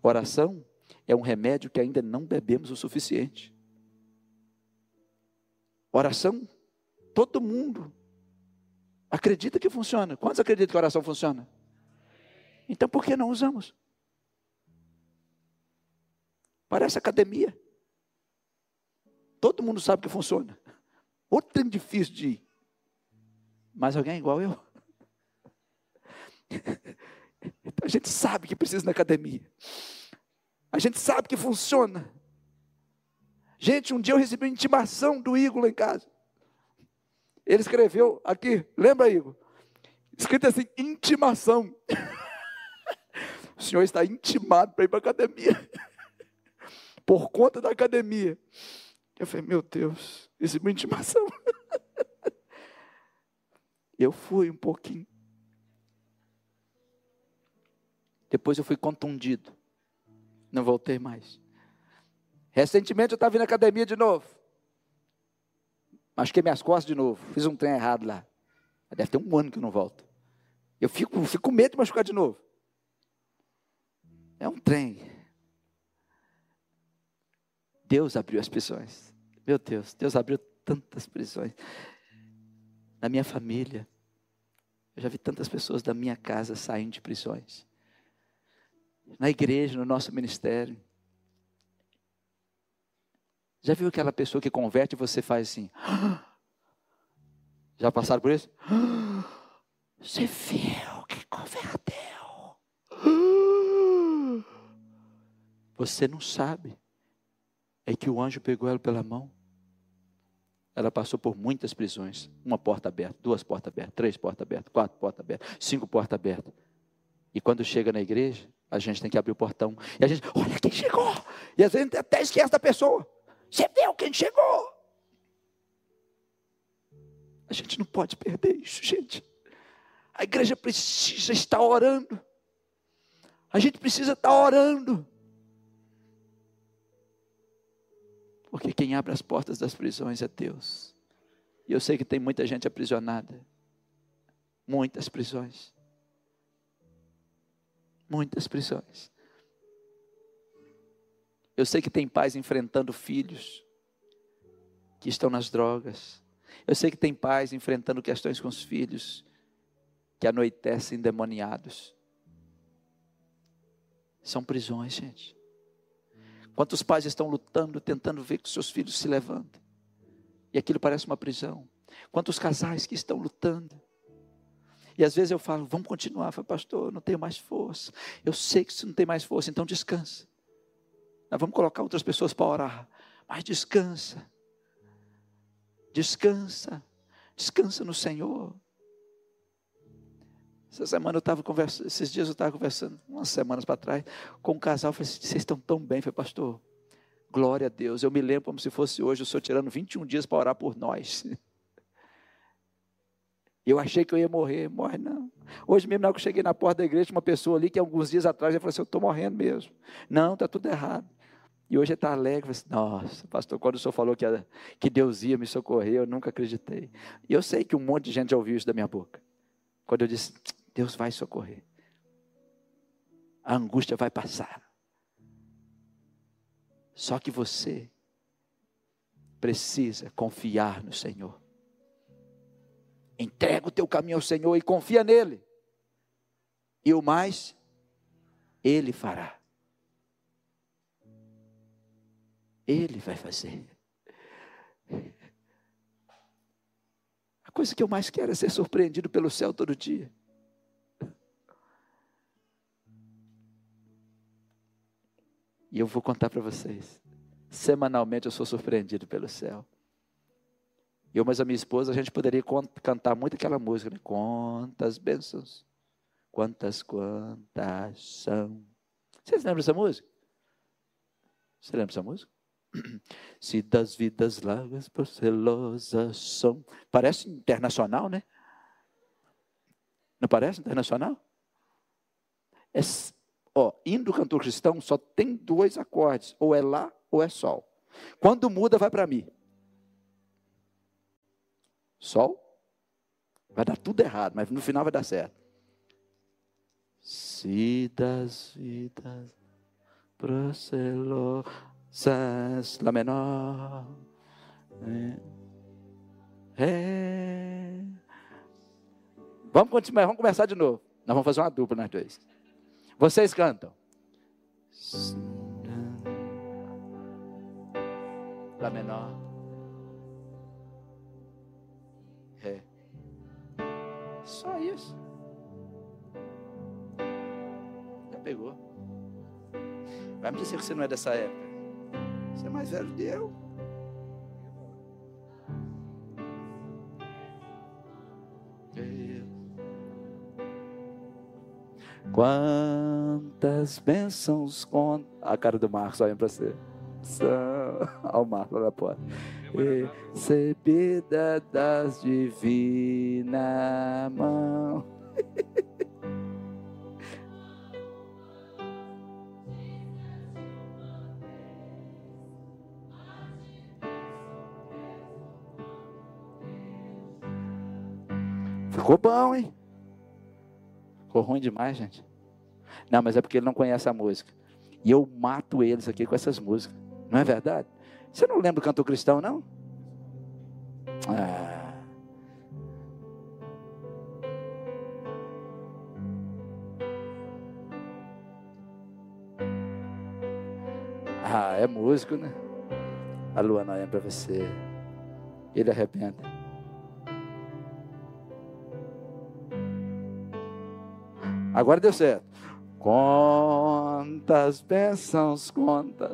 Speaker 2: Oração é um remédio que ainda não bebemos o suficiente. Oração, todo mundo acredita que funciona. Quantos acreditam que a oração funciona? Então por que não usamos? Parece academia. Todo mundo sabe que funciona. Outro trem difícil de ir. Mas alguém igual eu? A gente sabe que precisa na academia. A gente sabe que funciona. Gente, um dia eu recebi uma intimação do Igor lá em casa. Ele escreveu aqui, lembra, Igor? Escrito assim, intimação. o senhor está intimado para ir para a academia. Por conta da academia. Eu falei, meu Deus, recebi uma intimação. Eu fui um pouquinho. Depois eu fui contundido. Não voltei mais. Recentemente eu estava na academia de novo. Machuquei minhas costas de novo. Fiz um trem errado lá. Deve ter um ano que eu não volto. Eu fico, fico com medo de machucar de novo. É um trem. Deus abriu as prisões. Meu Deus, Deus abriu tantas prisões. Na minha família, eu já vi tantas pessoas da minha casa saindo de prisões. Na igreja, no nosso ministério. Já viu aquela pessoa que converte e você faz assim? Já passaram por isso? Você viu que converteu? Você não sabe. É que o anjo pegou ela pela mão. Ela passou por muitas prisões. Uma porta aberta, duas portas abertas, três portas abertas, quatro portas abertas, cinco portas abertas. E quando chega na igreja, a gente tem que abrir o portão. E a gente, olha quem chegou. E às vezes até esquece da pessoa. Você viu quem chegou? A gente não pode perder isso, gente. A igreja precisa estar orando. A gente precisa estar orando. Porque quem abre as portas das prisões é Deus. E eu sei que tem muita gente aprisionada. Muitas prisões. Muitas prisões. Eu sei que tem pais enfrentando filhos que estão nas drogas. Eu sei que tem pais enfrentando questões com os filhos que anoitecem endemoniados. São prisões, gente. Quantos pais estão lutando, tentando ver que seus filhos se levantem? E aquilo parece uma prisão. Quantos casais que estão lutando? E às vezes eu falo, vamos continuar. Eu falo, pastor, não tenho mais força. Eu sei que você não tem mais força, então descansa. Nós vamos colocar outras pessoas para orar. Mas descansa. Descansa. Descansa no Senhor. Essa semana eu estava conversando, esses dias eu estava conversando, umas semanas para trás, com um casal. Eu falei assim, vocês estão tão bem. Eu falei, pastor, glória a Deus. Eu me lembro como se fosse hoje, o senhor tirando 21 dias para orar por nós. Eu achei que eu ia morrer, morre não. Hoje mesmo, na hora que eu cheguei na porta da igreja, uma pessoa ali que alguns dias atrás, já falou assim: Eu estou morrendo mesmo. Não, está tudo errado. E hoje ele está alegre, assim, nossa, pastor, quando o senhor falou que, que Deus ia me socorrer, eu nunca acreditei. E eu sei que um monte de gente já ouviu isso da minha boca. Quando eu disse, Deus vai socorrer. A angústia vai passar. Só que você precisa confiar no Senhor. Entrega o teu caminho ao Senhor e confia nele. E o mais Ele fará. Ele vai fazer. A coisa que eu mais quero é ser surpreendido pelo céu todo dia. E eu vou contar para vocês. Semanalmente eu sou surpreendido pelo céu. Eu, mas a minha esposa, a gente poderia cantar muito aquela música, né? Quantas bênçãos, quantas, quantas são. Vocês lembram dessa música? Você lembra dessa música? Se das vidas largas, procelosas são. Parece internacional, né? Não parece internacional? É, ó, hino do cantor cristão só tem dois acordes, ou é lá ou é sol. Quando muda, vai para mim. Sol? Vai dar tudo errado, mas no final vai dar certo. Se das vidas procelosas, Lá menor. É. Vamos continuar, vamos começar de novo. Nós vamos fazer uma dupla nós dois. Vocês cantam. Lá menor. Ré. Só isso. Já pegou. Vai me dizer que você não é dessa época. Você é mais velho que eu. Quantas bênçãos com a cara do Marcos olhando para você. Ao Marcos lá na porta. Recebida das divina mão. Ficou bom, hein? Ficou ruim demais, gente. Não, mas é porque ele não conhece a música. E eu mato eles aqui com essas músicas. Não é verdade? Você não lembra do cantor cristão, não? Ah. Ah, é músico, né? A lua não é para você. Ele arrebenta. Agora deu certo. Quantas bênçãos, conta.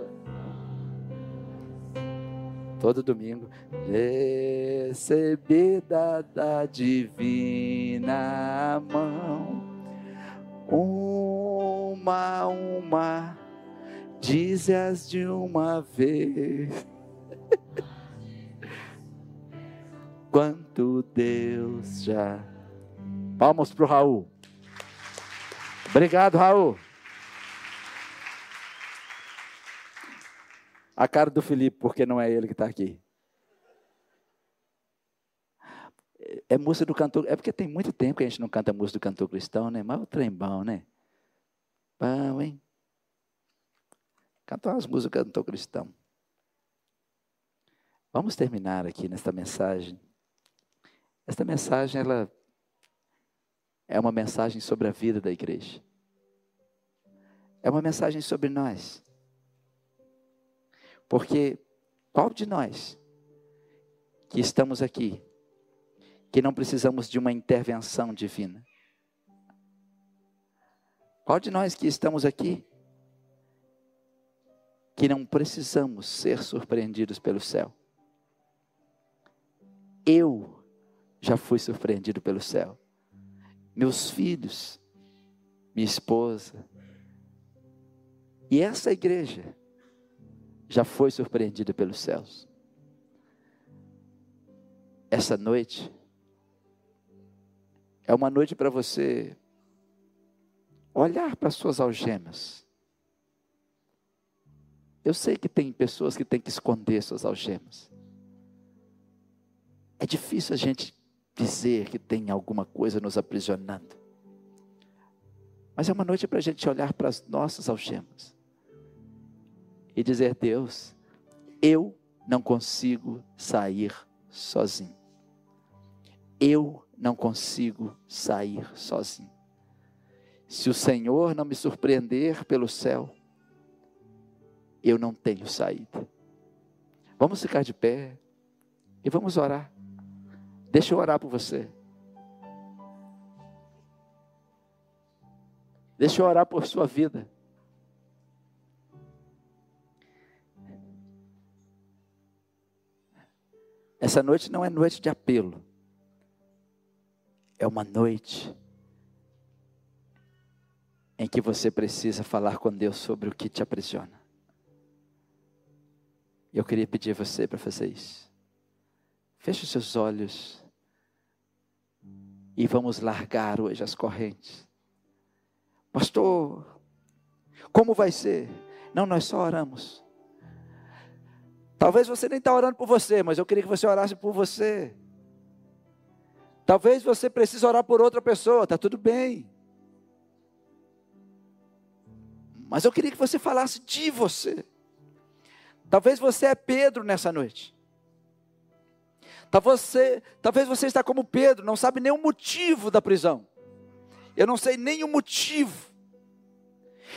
Speaker 2: Todo domingo. Recebida da divina mão. Uma, uma. Dize-as de uma vez. Quanto Deus já. Palmas para o Raul. Obrigado, Raul. A cara do Felipe, porque não é ele que está aqui. É música do cantor. É porque tem muito tempo que a gente não canta música do cantor cristão, né? Mas o trem bom, né? Bom, hein? Cantar umas músicas do cantor cristão. Vamos terminar aqui nesta mensagem. Esta mensagem, ela é uma mensagem sobre a vida da igreja. É uma mensagem sobre nós. Porque qual de nós que estamos aqui, que não precisamos de uma intervenção divina? Qual de nós que estamos aqui, que não precisamos ser surpreendidos pelo céu? Eu já fui surpreendido pelo céu meus filhos, minha esposa. E essa igreja já foi surpreendida pelos céus. Essa noite é uma noite para você olhar para as suas algemas. Eu sei que tem pessoas que têm que esconder suas algemas. É difícil a gente dizer que tem alguma coisa nos aprisionando. Mas é uma noite para a gente olhar para as nossas algemas e dizer: Deus, eu não consigo sair sozinho. Eu não consigo sair sozinho. Se o Senhor não me surpreender pelo céu, eu não tenho saída. Vamos ficar de pé e vamos orar. Deixa eu orar por você. Deixa eu orar por sua vida. Essa noite não é noite de apelo. É uma noite em que você precisa falar com Deus sobre o que te aprisiona. E eu queria pedir a você para fazer isso. Feche os seus olhos e vamos largar hoje as correntes. Pastor, como vai ser? Não, nós só oramos. Talvez você nem está orando por você, mas eu queria que você orasse por você. Talvez você precise orar por outra pessoa, está tudo bem. Mas eu queria que você falasse de você. Talvez você é Pedro nessa noite. Talvez você, talvez você está como Pedro, não sabe nem o motivo da prisão. Eu não sei nem o motivo.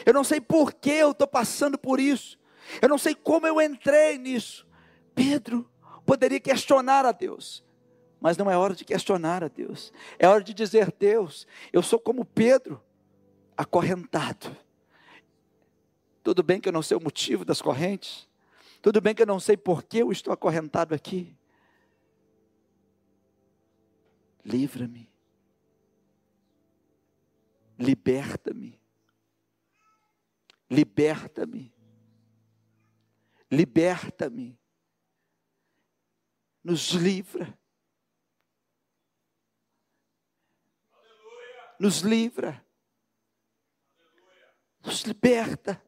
Speaker 2: Eu não sei por que eu estou passando por isso. Eu não sei como eu entrei nisso. Pedro poderia questionar a Deus, mas não é hora de questionar a Deus. É hora de dizer: Deus, eu sou como Pedro, acorrentado. Tudo bem que eu não sei o motivo das correntes, tudo bem que eu não sei por que eu estou acorrentado aqui. Livra-me. Liberta-me. Liberta-me. Liberta-me. Nos livra. Nos livra. Nos liberta.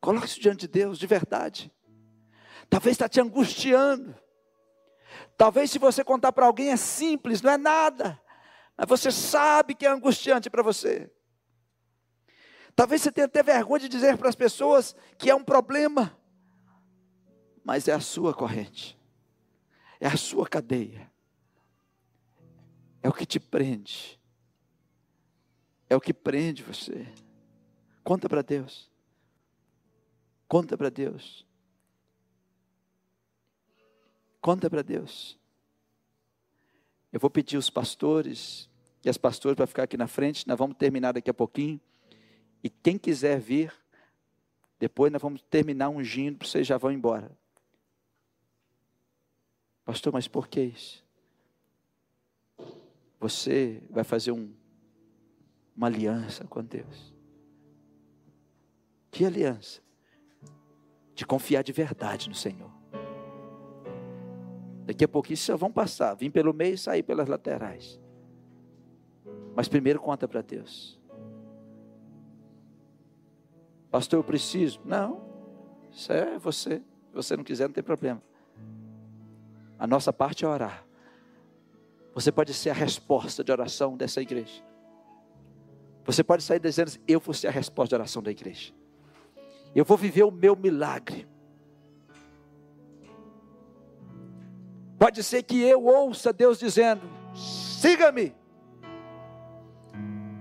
Speaker 2: Coloque isso diante de Deus, de verdade. Talvez está te angustiando. Talvez se você contar para alguém é simples, não é nada. Mas você sabe que é angustiante para você. Talvez você tenha até vergonha de dizer para as pessoas que é um problema. Mas é a sua corrente. É a sua cadeia. É o que te prende. É o que prende você. Conta para Deus. Conta para Deus. Conta para Deus. Eu vou pedir os pastores e as pastoras para ficar aqui na frente. Nós vamos terminar daqui a pouquinho. E quem quiser vir, depois nós vamos terminar ungindo, vocês já vão embora. Pastor, mas por que isso? Você vai fazer um, uma aliança com Deus. Que aliança? de confiar de verdade no Senhor. Daqui a pouquinho só vão passar, vir pelo meio e sair pelas laterais. Mas primeiro conta para Deus. Pastor, eu preciso. Não, isso é você. Se você não quiser, não tem problema. A nossa parte é orar. Você pode ser a resposta de oração dessa igreja. Você pode sair dizendo: Eu vou ser a resposta de oração da igreja. Eu vou viver o meu milagre. Pode ser que eu ouça Deus dizendo: siga-me.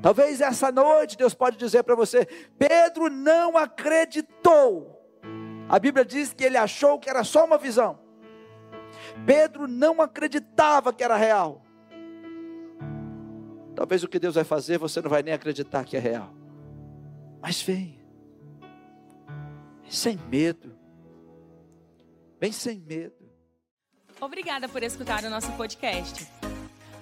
Speaker 2: Talvez essa noite Deus pode dizer para você: Pedro não acreditou. A Bíblia diz que ele achou que era só uma visão. Pedro não acreditava que era real. Talvez o que Deus vai fazer você não vai nem acreditar que é real. Mas vem sem medo. Vem sem medo.
Speaker 1: Obrigada por escutar o nosso podcast.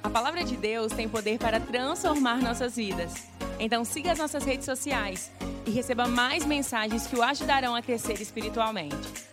Speaker 1: A palavra de Deus tem poder para transformar nossas vidas. Então siga as nossas redes sociais e receba mais mensagens que o ajudarão a crescer espiritualmente.